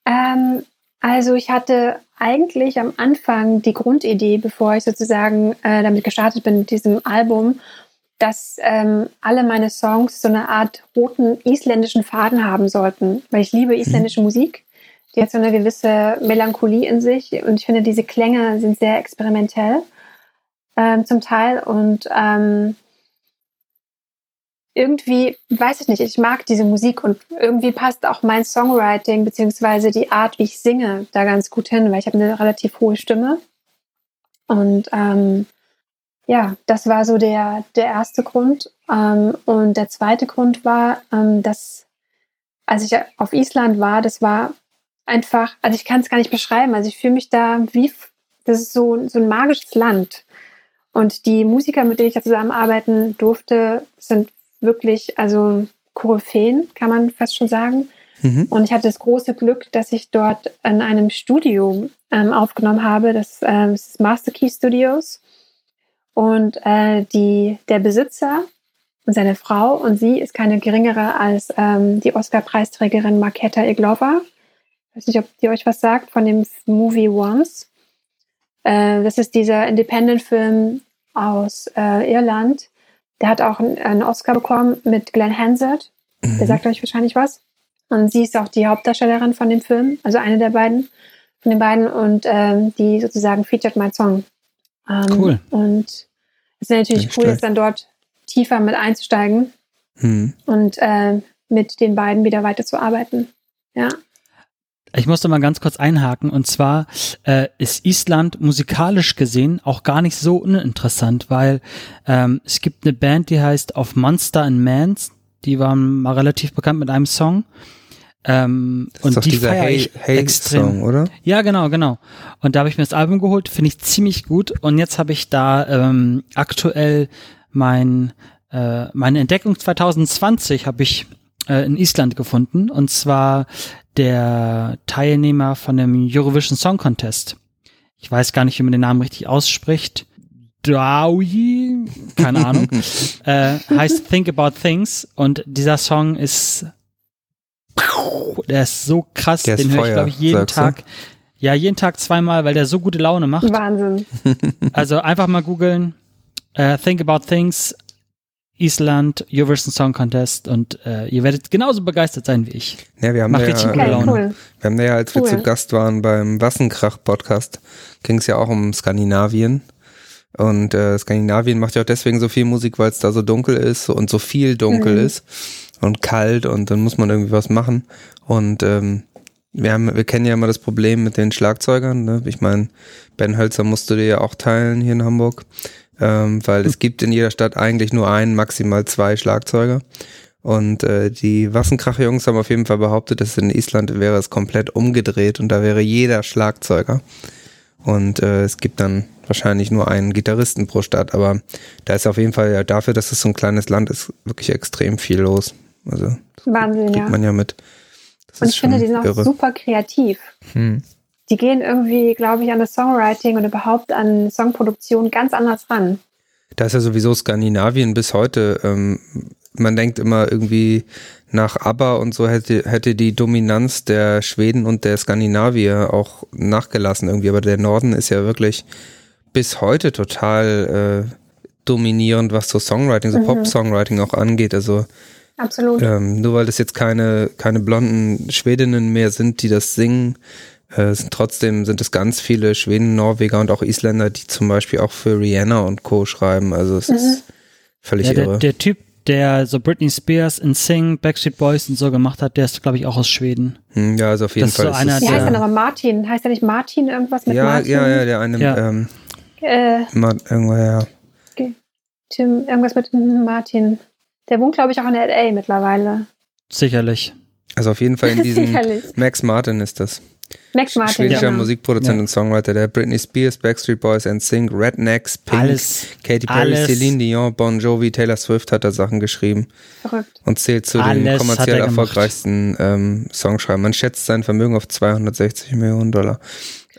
Ähm, also ich hatte eigentlich am Anfang die Grundidee, bevor ich sozusagen äh, damit gestartet bin mit diesem Album, dass ähm, alle meine Songs so eine Art roten isländischen Faden haben sollten, weil ich liebe isländische mhm. Musik. Die hat so eine gewisse Melancholie in sich und ich finde, diese Klänge sind sehr experimentell ähm, zum Teil und ähm, irgendwie, weiß ich nicht, ich mag diese Musik und irgendwie passt auch mein Songwriting beziehungsweise die Art, wie ich singe, da ganz gut hin, weil ich habe eine relativ hohe Stimme. Und ähm, ja, das war so der, der erste Grund. Ähm, und der zweite Grund war, ähm, dass als ich auf Island war, das war einfach, also ich kann es gar nicht beschreiben, also ich fühle mich da wie, das ist so, so ein magisches Land. Und die Musiker, mit denen ich da zusammenarbeiten durfte, sind wirklich, also Koryphäen, kann man fast schon sagen. Mhm. Und ich hatte das große Glück, dass ich dort in einem Studio ähm, aufgenommen habe, das, ähm, das ist Master Key Studios. Und äh, die, der Besitzer und seine Frau und sie ist keine geringere als ähm, die Oscar-Preisträgerin Marketa Iglova. Ich weiß nicht, ob die euch was sagt von dem Movie Once. Äh, das ist dieser Independent-Film aus äh, Irland, der hat auch einen Oscar bekommen mit Glenn Hansard. Mhm. Der sagt euch wahrscheinlich was. Und sie ist auch die Hauptdarstellerin von dem Film, also eine der beiden, von den beiden und ähm, die sozusagen featured my Song. Ähm, cool. Und es ist natürlich Nicht cool, jetzt dann dort tiefer mit einzusteigen mhm. und äh, mit den beiden wieder weiterzuarbeiten. Ja. Ich musste mal ganz kurz einhaken und zwar äh, ist Island musikalisch gesehen auch gar nicht so uninteressant, weil ähm, es gibt eine Band, die heißt Of Monster and Mans, die waren mal relativ bekannt mit einem Song. Ähm, das und ist die feiere hey, ich hey extrem. Song, oder? Ja, genau, genau. Und da habe ich mir das Album geholt, finde ich ziemlich gut. Und jetzt habe ich da ähm, aktuell mein äh, meine Entdeckung 2020 habe ich äh, in Island gefunden und zwar der Teilnehmer von dem Eurovision Song Contest. ich weiß gar nicht, wie man den Namen richtig ausspricht. Dawi, keine Ahnung, äh, heißt Think About Things und dieser Song ist, der ist so krass, Der ist den höre ich glaube ich jeden sagst du? Tag. Ja, jeden Tag zweimal, weil der so gute Laune macht. Wahnsinn. Also einfach mal googeln, äh, Think About Things, Island, Eurovision Song Contest und äh, ihr werdet genauso begeistert sein wie ich. Ja, wir haben Macht da richtig ja, gute Laune. cool. Wir haben da ja, als wir Cool. zu Gast waren beim Wassenkrach-Podcast, ging es ja auch um Skandinavien. Und äh, Skandinavien macht ja auch deswegen so viel Musik, weil es da so dunkel ist und so viel dunkel Mhm. ist und kalt und dann muss man irgendwie was machen. Und ähm, wir haben, wir kennen ja immer das Problem mit den Schlagzeugern. Ne? Ich meine, Ben Hölzer musst du dir ja auch teilen hier in Hamburg, ähm, weil es gibt in jeder Stadt eigentlich nur einen, maximal zwei Schlagzeuger. Und äh, die Wassenkrach-Jungs haben auf jeden Fall behauptet, dass in Island wäre es komplett umgedreht und da wäre jeder Schlagzeuger. Und äh, es gibt dann wahrscheinlich nur einen Gitarristen pro Stadt, aber da ist auf jeden Fall ja dafür, dass es so ein kleines Land ist, wirklich extrem viel los. Also das Wahnsinn, kriegt ja. man ja mit. Das Und ich finde, die sind auch irre. super kreativ. Hm. Die gehen irgendwie, glaube ich, an das Songwriting und überhaupt an Songproduktion ganz anders ran. Da ist ja sowieso Skandinavien bis heute. Ähm, man denkt immer irgendwie nach ABBA und so hätte, hätte die Dominanz der Schweden und der Skandinavier auch nachgelassen irgendwie. Aber der Norden ist ja wirklich bis heute total äh, dominierend, was so Songwriting, so Mhm. Pop-Songwriting auch angeht. Also Absolut. ähm, nur weil das jetzt keine, keine blonden Schwedinnen mehr sind, die das singen, äh, sind trotzdem sind es ganz viele Schweden, Norweger und auch Isländer, die zum Beispiel auch für Rihanna und Co. schreiben. Also es ist völlig Ja, der, irre. der Typ, der so Britney Spears in Sing, Backstreet Boys und so gemacht hat, der ist, glaube ich, auch aus Schweden. Hm, ja, also auf jeden das ist Fall so einer es, Wie heißt der- er nochmal? Martin. Heißt er nicht Martin irgendwas mit ja, Martin? ja, ja, der eine, Ja. ähm, Äh, irgendwo, ja. Tim, irgendwas mit Martin. Der wohnt, glaube ich, auch in L.A. mittlerweile. Sicherlich. Also auf jeden Fall in diesem, Sicherlich. Max Martin ist das. Max Martin. Schwedischer genau. Musikproduzent Ja. und Songwriter, der Britney Spears, Backstreet Boys and Sync, Rednecks, Pink, Alles. Katy Perry, alles. Celine Dion, Bon Jovi, Taylor Swift hat da Sachen geschrieben. Verrückt. und zählt zu Alles den kommerziell er erfolgreichsten ähm, Songschreibern. Man schätzt sein Vermögen auf 260 Millionen Dollar.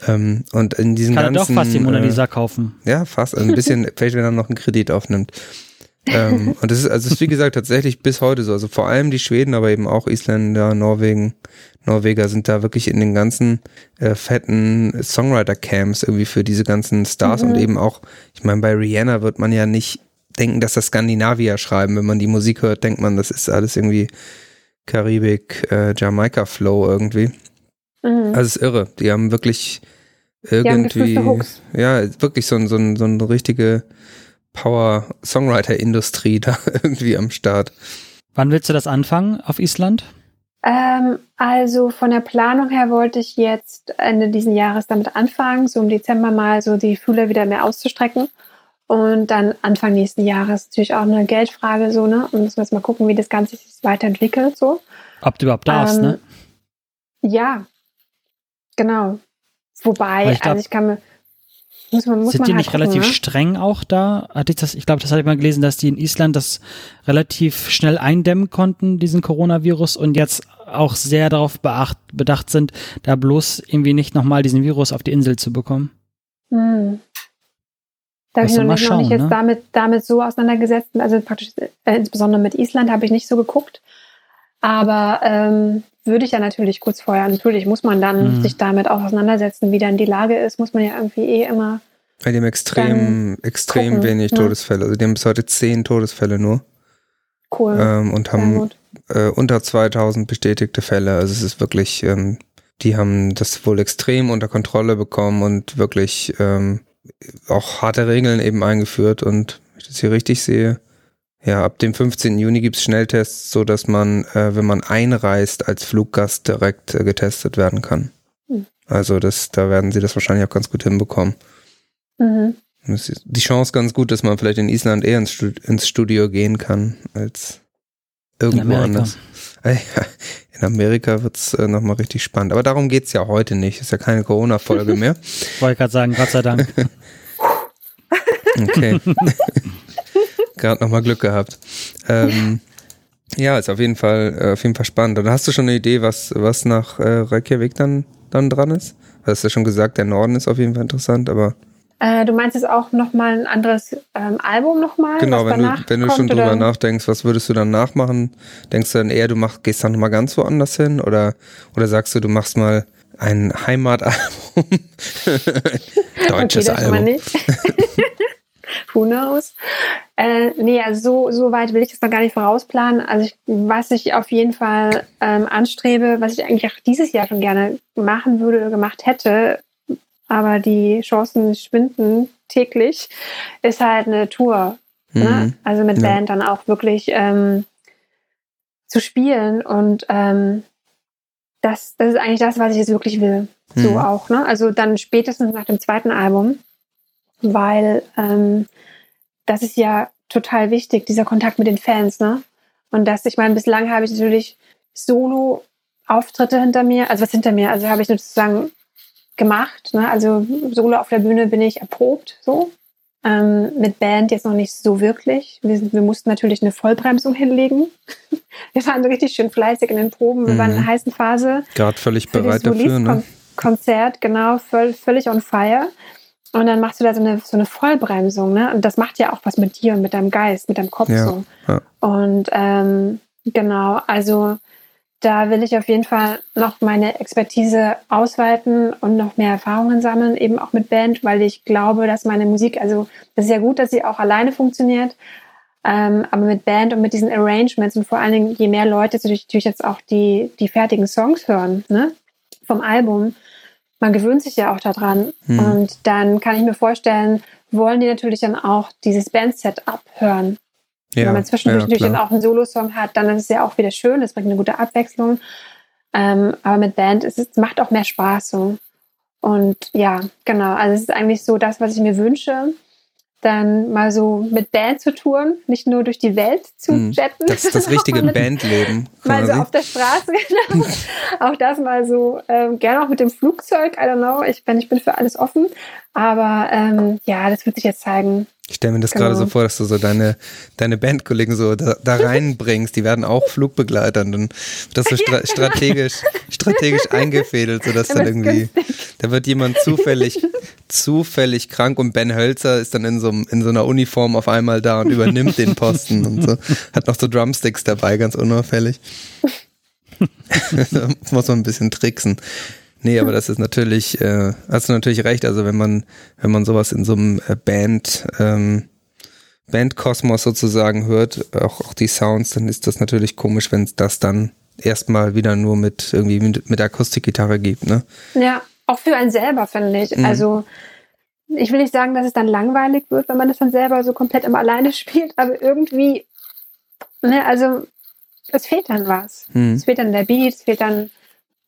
Ähm, und in diesen Kann er doch ganzen, fast die Mona äh, Lisa kaufen. ja, fast. Also ein bisschen, vielleicht wenn er noch einen Kredit aufnimmt. Ähm, und das ist, also es ist wie gesagt tatsächlich bis heute so. Also vor allem die Schweden, aber eben auch Isländer, Norwegen, Norweger sind da wirklich in den ganzen äh, fetten Songwriter-Camps irgendwie für diese ganzen Stars Mhm. und eben auch, ich meine, bei Rihanna wird man ja nicht denken, dass das Skandinavier schreiben. Wenn man die Musik hört, denkt man, das ist alles irgendwie Karibik, äh, Jamaika-Flow irgendwie. Mhm. Also es ist irre. Die haben wirklich haben irgendwie, für Hooks. ja, wirklich so, ein- so, ein- so eine richtige Power-Songwriter-Industrie da irgendwie am Start. Wann willst du das anfangen auf Island? Ähm, also von der Planung her wollte ich jetzt Ende diesen Jahres damit anfangen, so im Dezember mal so die Fühler wieder mehr auszustrecken. Und dann Anfang nächsten Jahres natürlich auch eine Geldfrage, so, ne? Und müssen wir jetzt mal gucken, wie das Ganze sich weiterentwickelt, so. Ob du überhaupt darfst, Ähm, ne? Ja, genau. Wobei, ich glaub, also ich kann mir, muss man, muss Sind die halt nicht gucken, relativ ne? streng auch da? Hatte ich das, ich glaube, das hatte ich mal gelesen, dass die in Island das relativ schnell eindämmen konnten, diesen Coronavirus, und jetzt auch sehr darauf beacht, bedacht sind, da bloß irgendwie nicht nochmal diesen Virus auf die Insel zu bekommen. Hm. Da habe ich noch nicht, noch nicht schauen, jetzt ne? damit, damit so auseinandergesetzt. Also praktisch, äh, insbesondere mit Island habe ich nicht so geguckt. Aber ähm, würde ich ja natürlich kurz vorher, natürlich muss man dann Mhm. sich damit auch auseinandersetzen, wie dann die Lage ist, muss man ja irgendwie eh immer. Bei dem extrem, extrem gucken, wenig ne? Todesfälle. Also die haben bis heute zehn Todesfälle nur Cool. ähm, und haben äh, unter 2000 bestätigte Fälle. Also es ist wirklich, ähm, die haben das wohl extrem unter Kontrolle bekommen und wirklich ähm, auch harte Regeln eben eingeführt. Und wenn ich das hier richtig sehe, ja, ab dem 15. Juni gibt's Schnelltests, so dass man, äh, wenn man einreist, als Fluggast direkt äh, getestet werden kann. Hm. Also das, da werden sie das wahrscheinlich auch ganz gut hinbekommen. Mhm. Es die Chance ganz gut, dass man vielleicht in Island eher ins Stu- ins Studio gehen kann als irgendwo anders. Ah In Amerika wird's äh, nochmal richtig spannend. Aber darum geht's ja heute nicht. Ist ja keine Corona-Folge mehr. Wollte gerade sagen, Gott sei Dank. Okay. Gerade nochmal Glück gehabt. Ähm, ja, ist auf jeden Fall äh, auf jeden Fall spannend. Und hast du schon eine Idee, was was nach äh, Reykjavik dann dann dran ist? Du hast ja schon gesagt, der Norden ist auf jeden Fall interessant, aber. Äh, du meinst jetzt auch nochmal ein anderes ähm, Album nochmal? Genau, wenn du, wenn du schon drüber oder? nachdenkst, was würdest du dann nachmachen? Denkst du dann eher, du mach, gehst dann nochmal ganz woanders hin? Oder, oder sagst du, du machst mal ein Heimatalbum? Deutsches okay, Album. Who knows? Äh, nee, also so, so weit will ich das noch gar nicht vorausplanen. Also ich, was ich auf jeden Fall ähm, anstrebe, was ich eigentlich auch dieses Jahr schon gerne machen würde oder gemacht hätte, aber die Chancen schwinden täglich, ist halt eine Tour. Ne? Mhm. Ne? Also mit ja. Band dann auch wirklich ähm, zu spielen und ähm, das, das ist eigentlich das, was ich jetzt wirklich will. So mhm. auch, ne? Also dann spätestens nach dem zweiten Album, weil ähm, das ist ja total wichtig, dieser Kontakt mit den Fans, ne? Und das, ich meine, bislang habe ich natürlich Solo-Auftritte hinter mir, also was hinter mir, also habe ich sozusagen gemacht, ne? Also Solo auf der Bühne bin ich erprobt, so. Ähm, mit Band jetzt noch nicht so wirklich. Wir, wir mussten natürlich eine Vollbremsung hinlegen. wir waren richtig schön fleißig in den Proben. Wir mhm. waren in einer heißen Phase. Gerade völlig bereit dafür, ne? Konzert, genau, völ völlig on fire. Und dann machst du da so eine, so eine Vollbremsung, ne? Und das macht ja auch was mit dir und mit deinem Geist, mit deinem Kopf ja, so. Ja. Und ähm, genau, also da will ich auf jeden Fall noch meine Expertise ausweiten und noch mehr Erfahrungen sammeln, eben auch mit Band, weil ich glaube, dass meine Musik, also das ist ja gut, dass sie auch alleine funktioniert, ähm, aber mit Band und mit diesen Arrangements und vor allen Dingen, je mehr Leute natürlich, natürlich jetzt auch die, die fertigen Songs hören, ne, vom Album, man gewöhnt sich ja auch daran. Hm. Und dann kann ich mir vorstellen, wollen die natürlich dann auch dieses Band-Setup hören. Ja, Wenn man zwischendurch ja, natürlich dann auch einen Solo-Song hat, dann ist es ja auch wieder schön, das bringt eine gute Abwechslung. Ähm, aber mit Band ist es macht auch mehr Spaß so. Und ja, genau. Also es ist eigentlich so das, was ich mir wünsche dann mal so mit Band zu touren, nicht nur durch die Welt zu hm, jetten. Das ist das richtige Bandleben. Mal so auf der Straße, genau. auch das mal so, ähm, gerne auch mit dem Flugzeug, I don't know. Ich bin, ich bin für alles offen. Aber ähm, ja, das wird sich jetzt zeigen. Ich stelle mir das genau. gerade so vor, dass du so deine, deine Bandkollegen so da, da reinbringst. Die werden auch Flugbegleiter und dann wird das so stra strategisch, strategisch eingefädelt, sodass dann irgendwie, da wird jemand zufällig, zufällig krank und Ben Hölzer ist dann in so, in so einer Uniform auf einmal da und übernimmt den Posten und so. Hat noch so Drumsticks dabei, ganz unauffällig. da muss man ein bisschen tricksen. Nee, aber das ist natürlich, äh, hast du natürlich recht. Also wenn man, wenn man sowas in so einem äh, Band, ähm, Bandkosmos sozusagen hört, auch, auch die Sounds, dann ist das natürlich komisch, wenn es das dann erstmal wieder nur mit irgendwie mit, mit Akustikgitarre gibt, ne? Ja, auch für einen selber, finde ich. Mhm. Also ich will nicht sagen, dass es dann langweilig wird, wenn man das dann selber so komplett immer alleine spielt, aber irgendwie, ne, also es fehlt dann was. Mhm. Es fehlt dann der Beat, es fehlt dann,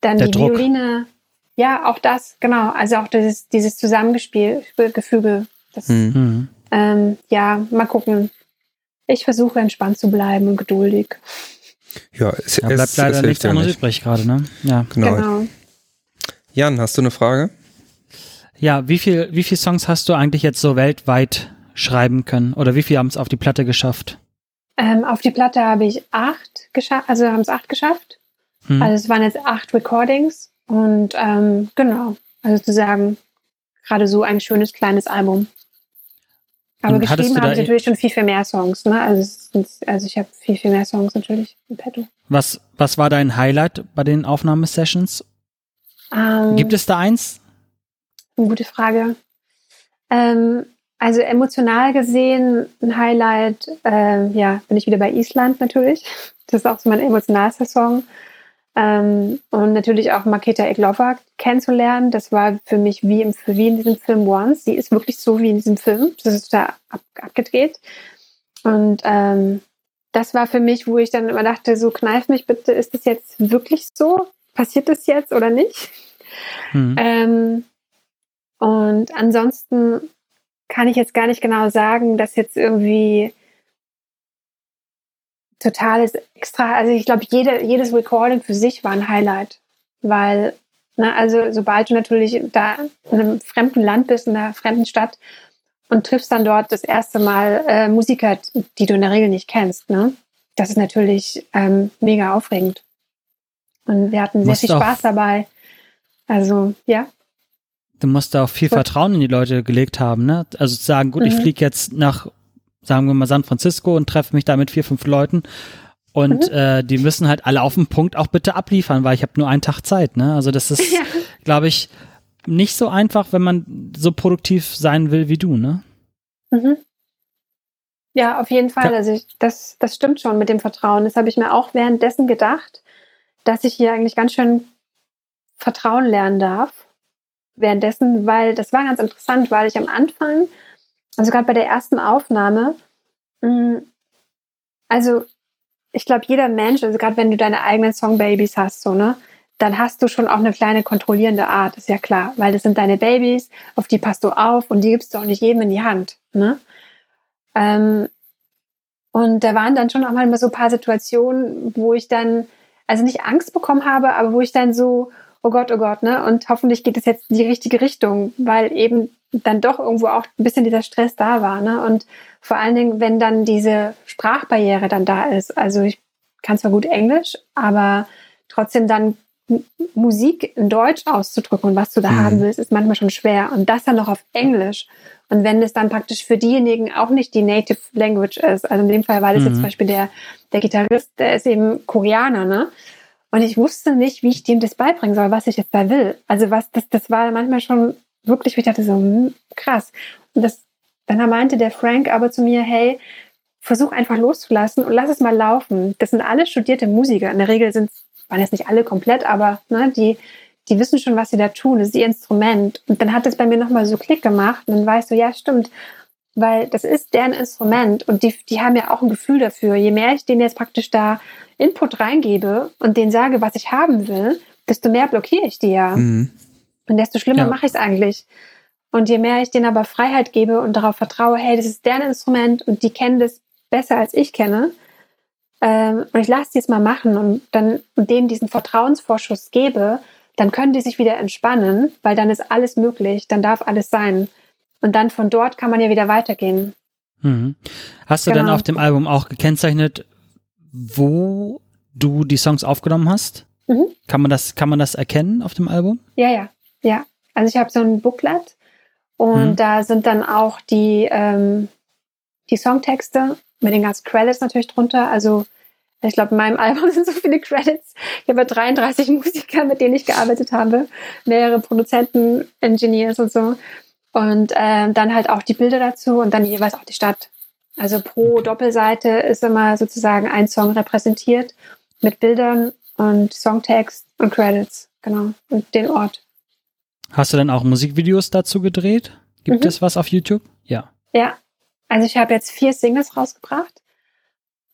dann der die Druck. Violine. Ja, auch das, genau. Also auch dieses, dieses Zusammengespiel, Gefüge. Das, mhm. ähm, ja, mal gucken. Ich versuche entspannt zu bleiben und geduldig. Ja, es, ja, bleibt es, leider es nichts anderes übrig gerade, ne? Ja, genau. genau. Jan, hast du eine Frage? Ja, wie viel, wie viele Songs hast du eigentlich jetzt so weltweit schreiben können? Oder wie viele haben es auf die Platte geschafft? Ähm, auf die Platte habe ich acht geschafft, also haben es acht geschafft. Hm. Also es waren jetzt acht Recordings und ähm, genau, also zu sagen, gerade so ein schönes kleines Album. Aber geschrieben habe ich natürlich schon viel, viel mehr Songs. Ne? Also, also ich habe viel, viel mehr Songs natürlich im Petto. Was, was war dein Highlight bei den Aufnahmesessions? Ähm, Gibt es da eins? Eine gute Frage. Ähm, also emotional gesehen ein Highlight, äh, ja, bin ich wieder bei Island natürlich. Das ist auch so mein emotionalster Song. Ähm, und natürlich auch Maketa Eglova kennenzulernen. Das war für mich wie, im, wie in diesem Film Once. Sie ist wirklich so wie in diesem Film. Das ist da ab, abgedreht. Und ähm, das war für mich, wo ich dann immer dachte, so kneif mich bitte, ist das jetzt wirklich so? Passiert das jetzt oder nicht? Mhm. Ähm, und ansonsten kann ich jetzt gar nicht genau sagen, dass jetzt irgendwie totales extra, also ich glaube, jede, jedes Recording für sich war ein Highlight, weil, ne, also sobald du natürlich da in einem fremden Land bist, in einer fremden Stadt und triffst dann dort das erste Mal äh, Musiker, die du in der Regel nicht kennst, ne, das ist natürlich ähm, mega aufregend. Und wir hatten sehr viel Spaß dabei. Also, ja. Du musst da auch viel. Vertrauen in die Leute gelegt haben, ne? Also zu sagen, gut, ich Mhm. fliege jetzt nach, sagen wir mal, San Francisco und treffe mich da mit vier, fünf Leuten. Und Mhm. äh, die müssen halt alle auf den Punkt auch bitte abliefern, weil ich habe nur einen Tag Zeit, ne? Also das ist, Ja. glaube ich, nicht so einfach, wenn man so produktiv sein will wie du, ne? Mhm. Ja, auf jeden Fall. Ja. Also ich, das, das stimmt schon mit dem Vertrauen. Das habe ich mir auch währenddessen gedacht, dass ich hier eigentlich ganz schön Vertrauen lernen darf. Währenddessen, weil das war ganz interessant, weil ich am Anfang, also gerade bei der ersten Aufnahme, mh, also ich glaube, jeder Mensch, also gerade wenn du deine eigenen Songbabys hast, so, ne, dann hast du schon auch eine kleine kontrollierende Art, ist ja klar, weil das sind deine Babys, auf die passt du auf und die gibst du auch nicht jedem in die Hand, ne? Ähm, und da waren dann schon auch mal so ein paar Situationen, wo ich dann, also nicht Angst bekommen habe, aber wo ich dann so, oh Gott, oh Gott, ne? Und hoffentlich geht es jetzt in die richtige Richtung, weil eben dann doch irgendwo auch ein bisschen dieser Stress da war, ne? Und vor allen Dingen, wenn dann diese Sprachbarriere dann da ist. Also ich kann zwar gut Englisch, aber trotzdem dann Musik in Deutsch auszudrücken und was du da Mhm. haben willst, ist manchmal schon schwer. Und das dann noch auf Englisch. Und wenn es dann praktisch für diejenigen auch nicht die Native Language ist, also in dem Fall war das jetzt Mhm. zum Beispiel der, der Gitarrist, der ist eben Koreaner, ne? Und ich wusste nicht, wie ich dem das beibringen soll, was ich jetzt da will. Also was, das, das war manchmal schon wirklich, ich dachte so, hm, krass. Und das, dann meinte der Frank aber zu mir, hey, versuch einfach loszulassen und lass es mal laufen. Das sind alle studierte Musiker. In der Regel sind waren jetzt nicht alle komplett, aber ne, die, die wissen schon, was sie da tun. Das ist ihr Instrument. Und dann hat es bei mir nochmal so Klick gemacht und dann weißt du, ja, stimmt. Weil das ist deren Instrument und die, die haben ja auch ein Gefühl dafür. Je mehr ich denen jetzt praktisch da Input reingebe und denen sage, was ich haben will, desto mehr blockiere ich die ja. Mhm. Und desto schlimmer Ja. mache ich es eigentlich. Und je mehr ich denen aber Freiheit gebe und darauf vertraue, hey, das ist deren Instrument und die kennen das besser als ich kenne, ähm, und ich lasse die es mal machen und dann und denen diesen Vertrauensvorschuss gebe, dann können die sich wieder entspannen, weil dann ist alles möglich, dann darf alles sein. Und dann von dort kann man ja wieder weitergehen. Mhm. Hast du dann Genau. auf dem Album auch gekennzeichnet, wo du die Songs aufgenommen hast? Mhm. Kann man das, kann man das erkennen auf dem Album? Ja, ja, ja. Also ich habe so ein Booklet und Mhm. da sind dann auch die, ähm, die Songtexte mit den ganzen Credits natürlich drunter. Also ich glaube, in meinem Album sind so viele Credits. Ich habe ja 33 Musiker, mit denen ich gearbeitet habe, mehrere Produzenten, Engineers und so. Und ähm, dann halt auch die Bilder dazu und dann jeweils auch die Stadt. Also pro Doppelseite ist immer sozusagen ein Song repräsentiert mit Bildern und Songtext und Credits, genau, und den Ort. Hast du dann auch Musikvideos dazu gedreht? Gibt Mhm. es was auf YouTube? Ja. Ja, also ich habe jetzt vier Singles rausgebracht.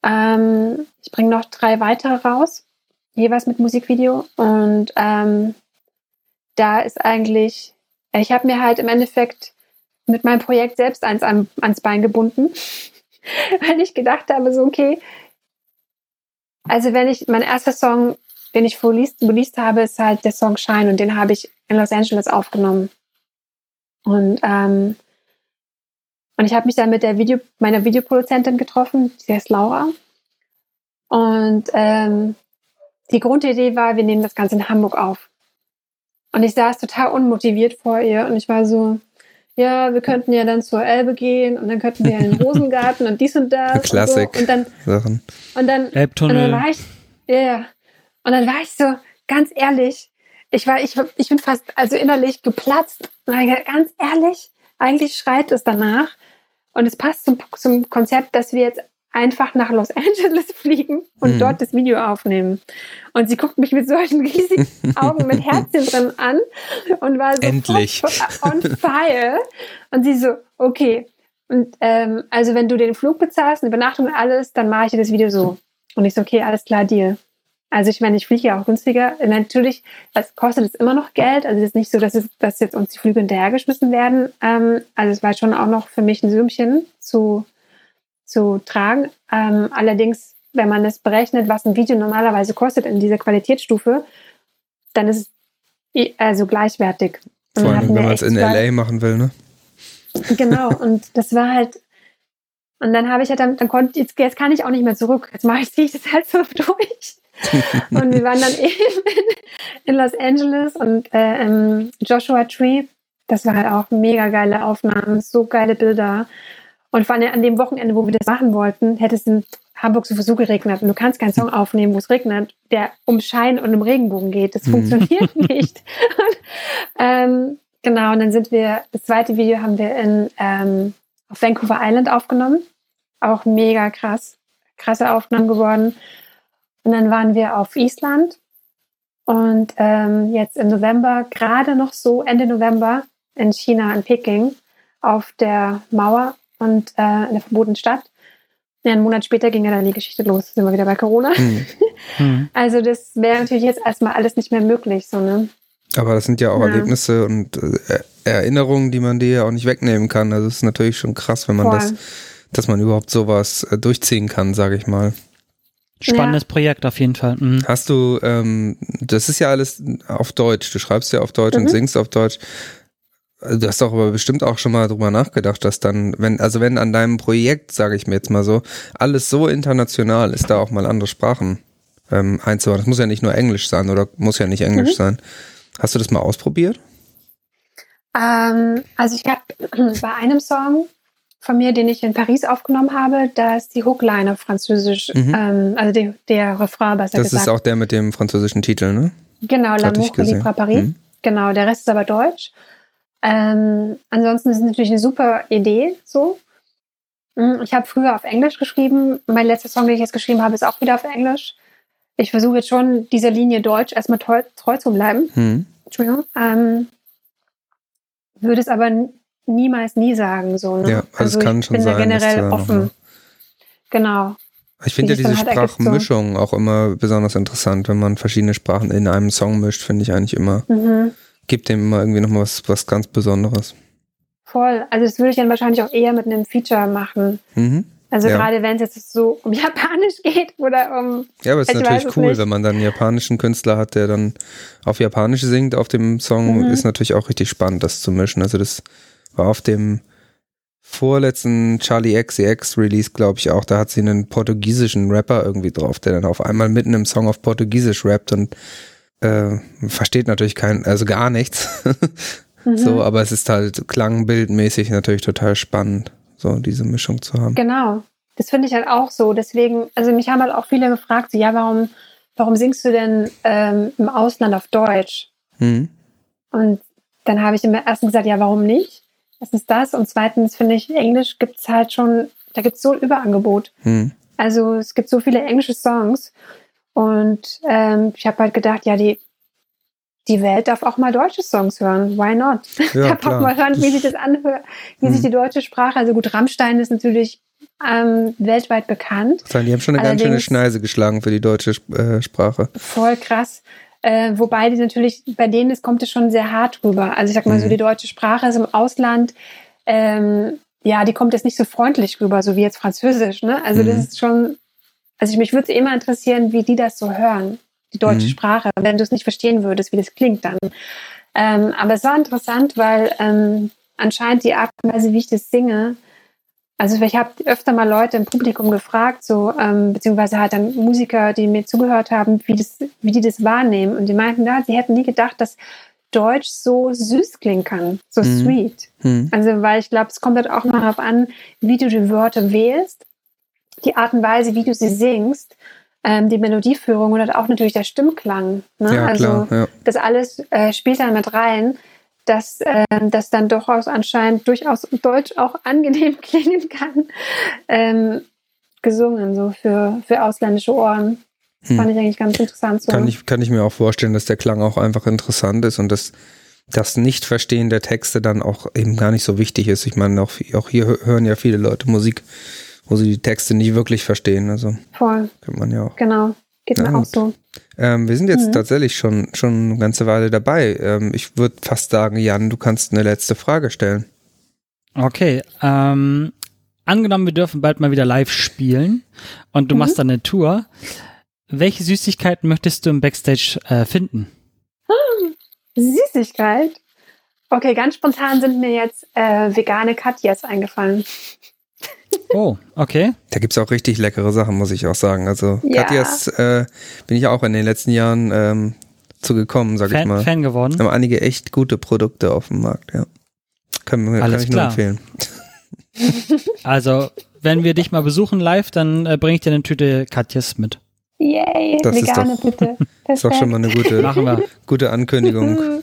Ähm, ich bringe noch drei weitere raus, jeweils mit Musikvideo. Und ähm, da ist eigentlich, ich habe mir halt im Endeffekt mit meinem Projekt selbst eins an, ans Bein gebunden, weil ich gedacht habe, so okay, also wenn ich, mein erster Song, den ich released, released habe, ist halt der Song Shine und den habe ich in Los Angeles aufgenommen. Und ähm, und ich habe mich dann mit der Video, meiner Videoproduzentin getroffen, sie heißt Laura. Und ähm, die Grundidee war, wir nehmen das Ganze in Hamburg auf. Und ich saß total unmotiviert vor ihr und ich war so, ja, wir könnten ja dann zur Elbe gehen und dann könnten wir in den Rosengarten und dies und das. Klassik. Und, so. und dann, Sachen. und dann, und dann Elbtunnel. war ich, ja, ja. Und dann war ich so, ganz ehrlich, ich war, ich, ich bin fast, also innerlich geplatzt. Gesagt, ganz ehrlich, eigentlich schreit es danach. Und es passt zum, zum Konzept, dass wir jetzt einfach nach Los Angeles fliegen und Mhm. dort das Video aufnehmen. Und sie guckt mich mit solchen riesigen Augen mit Herzchen drin an und war so Endlich. on fire. Und sie so, okay. Und ähm, also wenn du den Flug bezahlst, eine Übernachtung und alles, dann mache ich dir das Video so. Und ich so, okay, alles klar, Deal. Also ich meine, ich fliege ja auch günstiger. Natürlich, das kostet es immer noch Geld. Also es ist nicht so, dass, es, dass jetzt uns die Flüge hinterhergeschmissen werden. Ähm, also es war schon auch noch für mich ein Sümmchen zu, zu tragen. Ähm, allerdings, wenn man das berechnet, was ein Video normalerweise kostet in dieser Qualitätsstufe, dann ist es also gleichwertig. Und Vor allem, wenn man es in LA machen will, ne? Genau, und das war halt, und dann habe ich halt dann, dann konnte, jetzt, jetzt kann ich auch nicht mehr zurück. Jetzt mache ich, ziehe ich das halt so durch. und wir waren dann eben in, in Los Angeles und äh, im Joshua Tree Das war halt auch mega geile Aufnahmen, so geile Bilder. Und vor allem an dem Wochenende, wo wir das machen wollten, hätte es in Hamburg sowieso geregnet. Und du kannst keinen Song aufnehmen, wo es regnet, der um Schein und um Regenbogen geht. Das mhm. funktioniert nicht. und, ähm, genau, und dann sind wir, das zweite Video haben wir in, ähm, auf Vancouver Island aufgenommen. Auch mega krass. Krasse Aufnahmen geworden. Und dann waren wir auf Island. Und ähm, jetzt im November, gerade noch so Ende November in China, in Peking, auf der Mauer und äh, in der verbotenen Stadt. Ja, einen Monat später ging ja dann die Geschichte los, sind wir wieder bei Corona. Mhm. Also das wäre natürlich jetzt erstmal alles nicht mehr möglich, so ne? Aber das sind ja auch ja. Erlebnisse und äh, Erinnerungen, die man dir ja auch nicht wegnehmen kann. Also es ist natürlich schon krass, wenn man Voll. das, dass man überhaupt sowas äh, durchziehen kann, sage ich mal. Spannendes ja. Projekt auf jeden Fall. Mhm. Hast du, ähm, das ist ja alles auf Deutsch. Du schreibst ja auf Deutsch mhm. und singst auf Deutsch. Du hast doch aber bestimmt auch schon mal drüber nachgedacht, dass dann, wenn, also wenn an deinem Projekt, sage ich mir jetzt mal so, alles so international ist, da auch mal andere Sprachen ähm, einzubauen. Das muss ja nicht nur Englisch sein oder muss ja nicht Englisch mhm. sein. Hast du das mal ausprobiert? Ähm, also ich habe bei einem Song von mir, den ich in Paris aufgenommen habe, da ist die Hookline auf Französisch, mhm. ähm, also die, der Refrain besser das gesagt. Das ist auch der mit dem französischen Titel, ne? Genau, L'amour libre Paris. Mhm. Genau, der Rest ist aber deutsch. Ähm, ansonsten ist es natürlich eine super Idee, so. Hm, ich habe früher auf Englisch geschrieben. Mein letzter Song, den ich jetzt geschrieben habe, ist auch wieder auf Englisch. Ich versuche jetzt schon, dieser Linie Deutsch erstmal treu, treu zu bleiben. Mhm. Entschuldigung. Ähm, würde es aber niemals nie sagen, so. Ne? Ja, also, also es kann ich schon bin sein. Da generell offen. Genau. Ich finde ja diese halt Sprachmischung auch immer besonders interessant, wenn man verschiedene Sprachen in einem Song mischt, finde ich eigentlich immer. Mhm gibt dem immer irgendwie nochmal was, was ganz Besonderes. Voll. Also das würde ich dann wahrscheinlich auch eher mit einem Feature machen. Mhm. Also ja. gerade wenn es jetzt so um Japanisch geht oder um. Ja, aber es ist natürlich cool, nicht. wenn man dann einen japanischen Künstler hat, der dann auf Japanisch singt auf dem Song, mhm. ist natürlich auch richtig spannend, das zu mischen. Also das war auf dem vorletzten Charlie XCX Release, glaube ich auch, da hat sie einen portugiesischen Rapper irgendwie drauf, der dann auf einmal mitten im Song auf Portugiesisch rappt und äh, versteht natürlich kein, also gar nichts. mhm. So, aber es ist halt klangbildmäßig natürlich total spannend, so diese Mischung zu haben. Genau. Das finde ich halt auch so. Deswegen, also mich haben halt auch viele gefragt, so, ja, warum, warum singst du denn ähm, im Ausland auf Deutsch? Mhm. Und dann habe ich immer erstens gesagt, ja, warum nicht? Erstens das und zweitens finde ich, Englisch gibt es halt schon, da gibt es so ein Überangebot. Mhm. Also es gibt so viele englische Songs und ähm, ich habe halt gedacht, ja, die, die Welt darf auch mal deutsche Songs hören. Why not? Ja, darf auch mal hören, wie sich das anhört, wie mhm. sich die deutsche Sprache, also gut, Rammstein ist natürlich ähm, weltweit bekannt. Die haben schon eine Allerdings, ganz schöne Schneise geschlagen für die deutsche äh, Sprache. Voll krass. Äh, wobei die natürlich, bei denen es kommt es schon sehr hart rüber. Also ich sag mal mhm. so, die deutsche Sprache ist im Ausland, ähm, ja, die kommt jetzt nicht so freundlich rüber, so wie jetzt Französisch. Ne? Also mhm. das ist schon also mich würde immer interessieren, wie die das so hören, die deutsche mhm. Sprache, wenn du es nicht verstehen würdest, wie das klingt dann. Ähm, aber es war interessant, weil ähm, anscheinend die Art und Weise, wie ich das singe, also ich habe öfter mal Leute im Publikum gefragt, so ähm, beziehungsweise halt dann Musiker, die mir zugehört haben, wie das, wie die das wahrnehmen, und die meinten, ja, sie hätten nie gedacht, dass Deutsch so süß klingen kann, so mhm. sweet. Mhm. Also weil ich glaube, es kommt halt auch mal darauf an, wie du die Wörter wählst die Art und Weise, wie du sie singst, ähm, die Melodieführung und auch natürlich der Stimmklang. Ne? Ja, also klar, ja. das alles äh, spielt dann mit rein, dass äh, das dann durchaus anscheinend durchaus Deutsch auch angenehm klingen kann, ähm, gesungen, so für, für ausländische Ohren. Das hm. fand ich eigentlich ganz interessant. So. Kann, ich, kann ich mir auch vorstellen, dass der Klang auch einfach interessant ist und dass das Nicht-Verstehen der Texte dann auch eben gar nicht so wichtig ist. Ich meine, auch, auch hier hören ja viele Leute Musik wo sie die Texte nicht wirklich verstehen. Also Voll. Kennt man ja auch. Genau. Geht ja, mir auch so. Ähm, wir sind jetzt mhm. tatsächlich schon, schon eine ganze Weile dabei. Ähm, ich würde fast sagen, Jan, du kannst eine letzte Frage stellen. Okay. Ähm, angenommen, wir dürfen bald mal wieder live spielen und du mhm. machst dann eine Tour. Welche Süßigkeiten möchtest du im Backstage äh, finden? Süßigkeit? Okay, ganz spontan sind mir jetzt äh, vegane Katjas eingefallen. Oh, okay. Da gibt es auch richtig leckere Sachen, muss ich auch sagen. Also ja. Katjas äh, bin ich auch in den letzten Jahren ähm, zugekommen, sag Fan, ich mal. Fan geworden. Haben einige echt gute Produkte auf dem Markt, ja. Kann, kann Alles ich klar. nur empfehlen. Also, wenn wir dich mal besuchen live, dann äh, bringe ich dir eine Tüte Katjes mit. Yay, Das ist vegane doch- bitte. Ist doch schon mal eine gute, Machen wir. gute Ankündigung.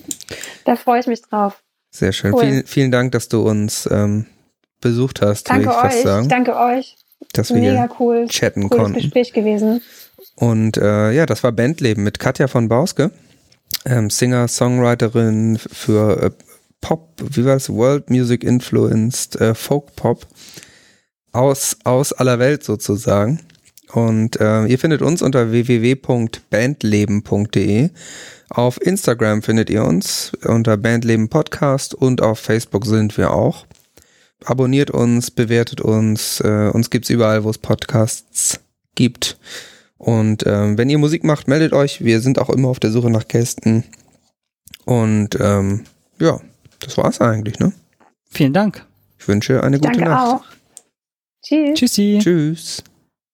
Da freue ich mich drauf. Sehr schön. Cool. Vielen, vielen Dank, dass du uns ähm, besucht hast, Danke ich euch. sagen. Danke euch. dass wir Mega cool. chatten Cooles konnten. Gespräch gewesen. Und äh, ja, das war Bandleben mit Katja von Bauske, ähm, Singer, Songwriterin für äh, Pop, wie war es, World Music Influenced äh, Folk Pop aus, aus aller Welt sozusagen. Und äh, ihr findet uns unter www.bandleben.de. Auf Instagram findet ihr uns unter Bandleben Podcast und auf Facebook sind wir auch. Abonniert uns, bewertet uns. Äh, uns gibt's überall, wo es Podcasts gibt. Und ähm, wenn ihr Musik macht, meldet euch. Wir sind auch immer auf der Suche nach Gästen. Und ähm, ja, das war's eigentlich, ne? Vielen Dank. Ich wünsche eine gute Danke Nacht. auch. Tschüss. Tschüssi. Tschüss.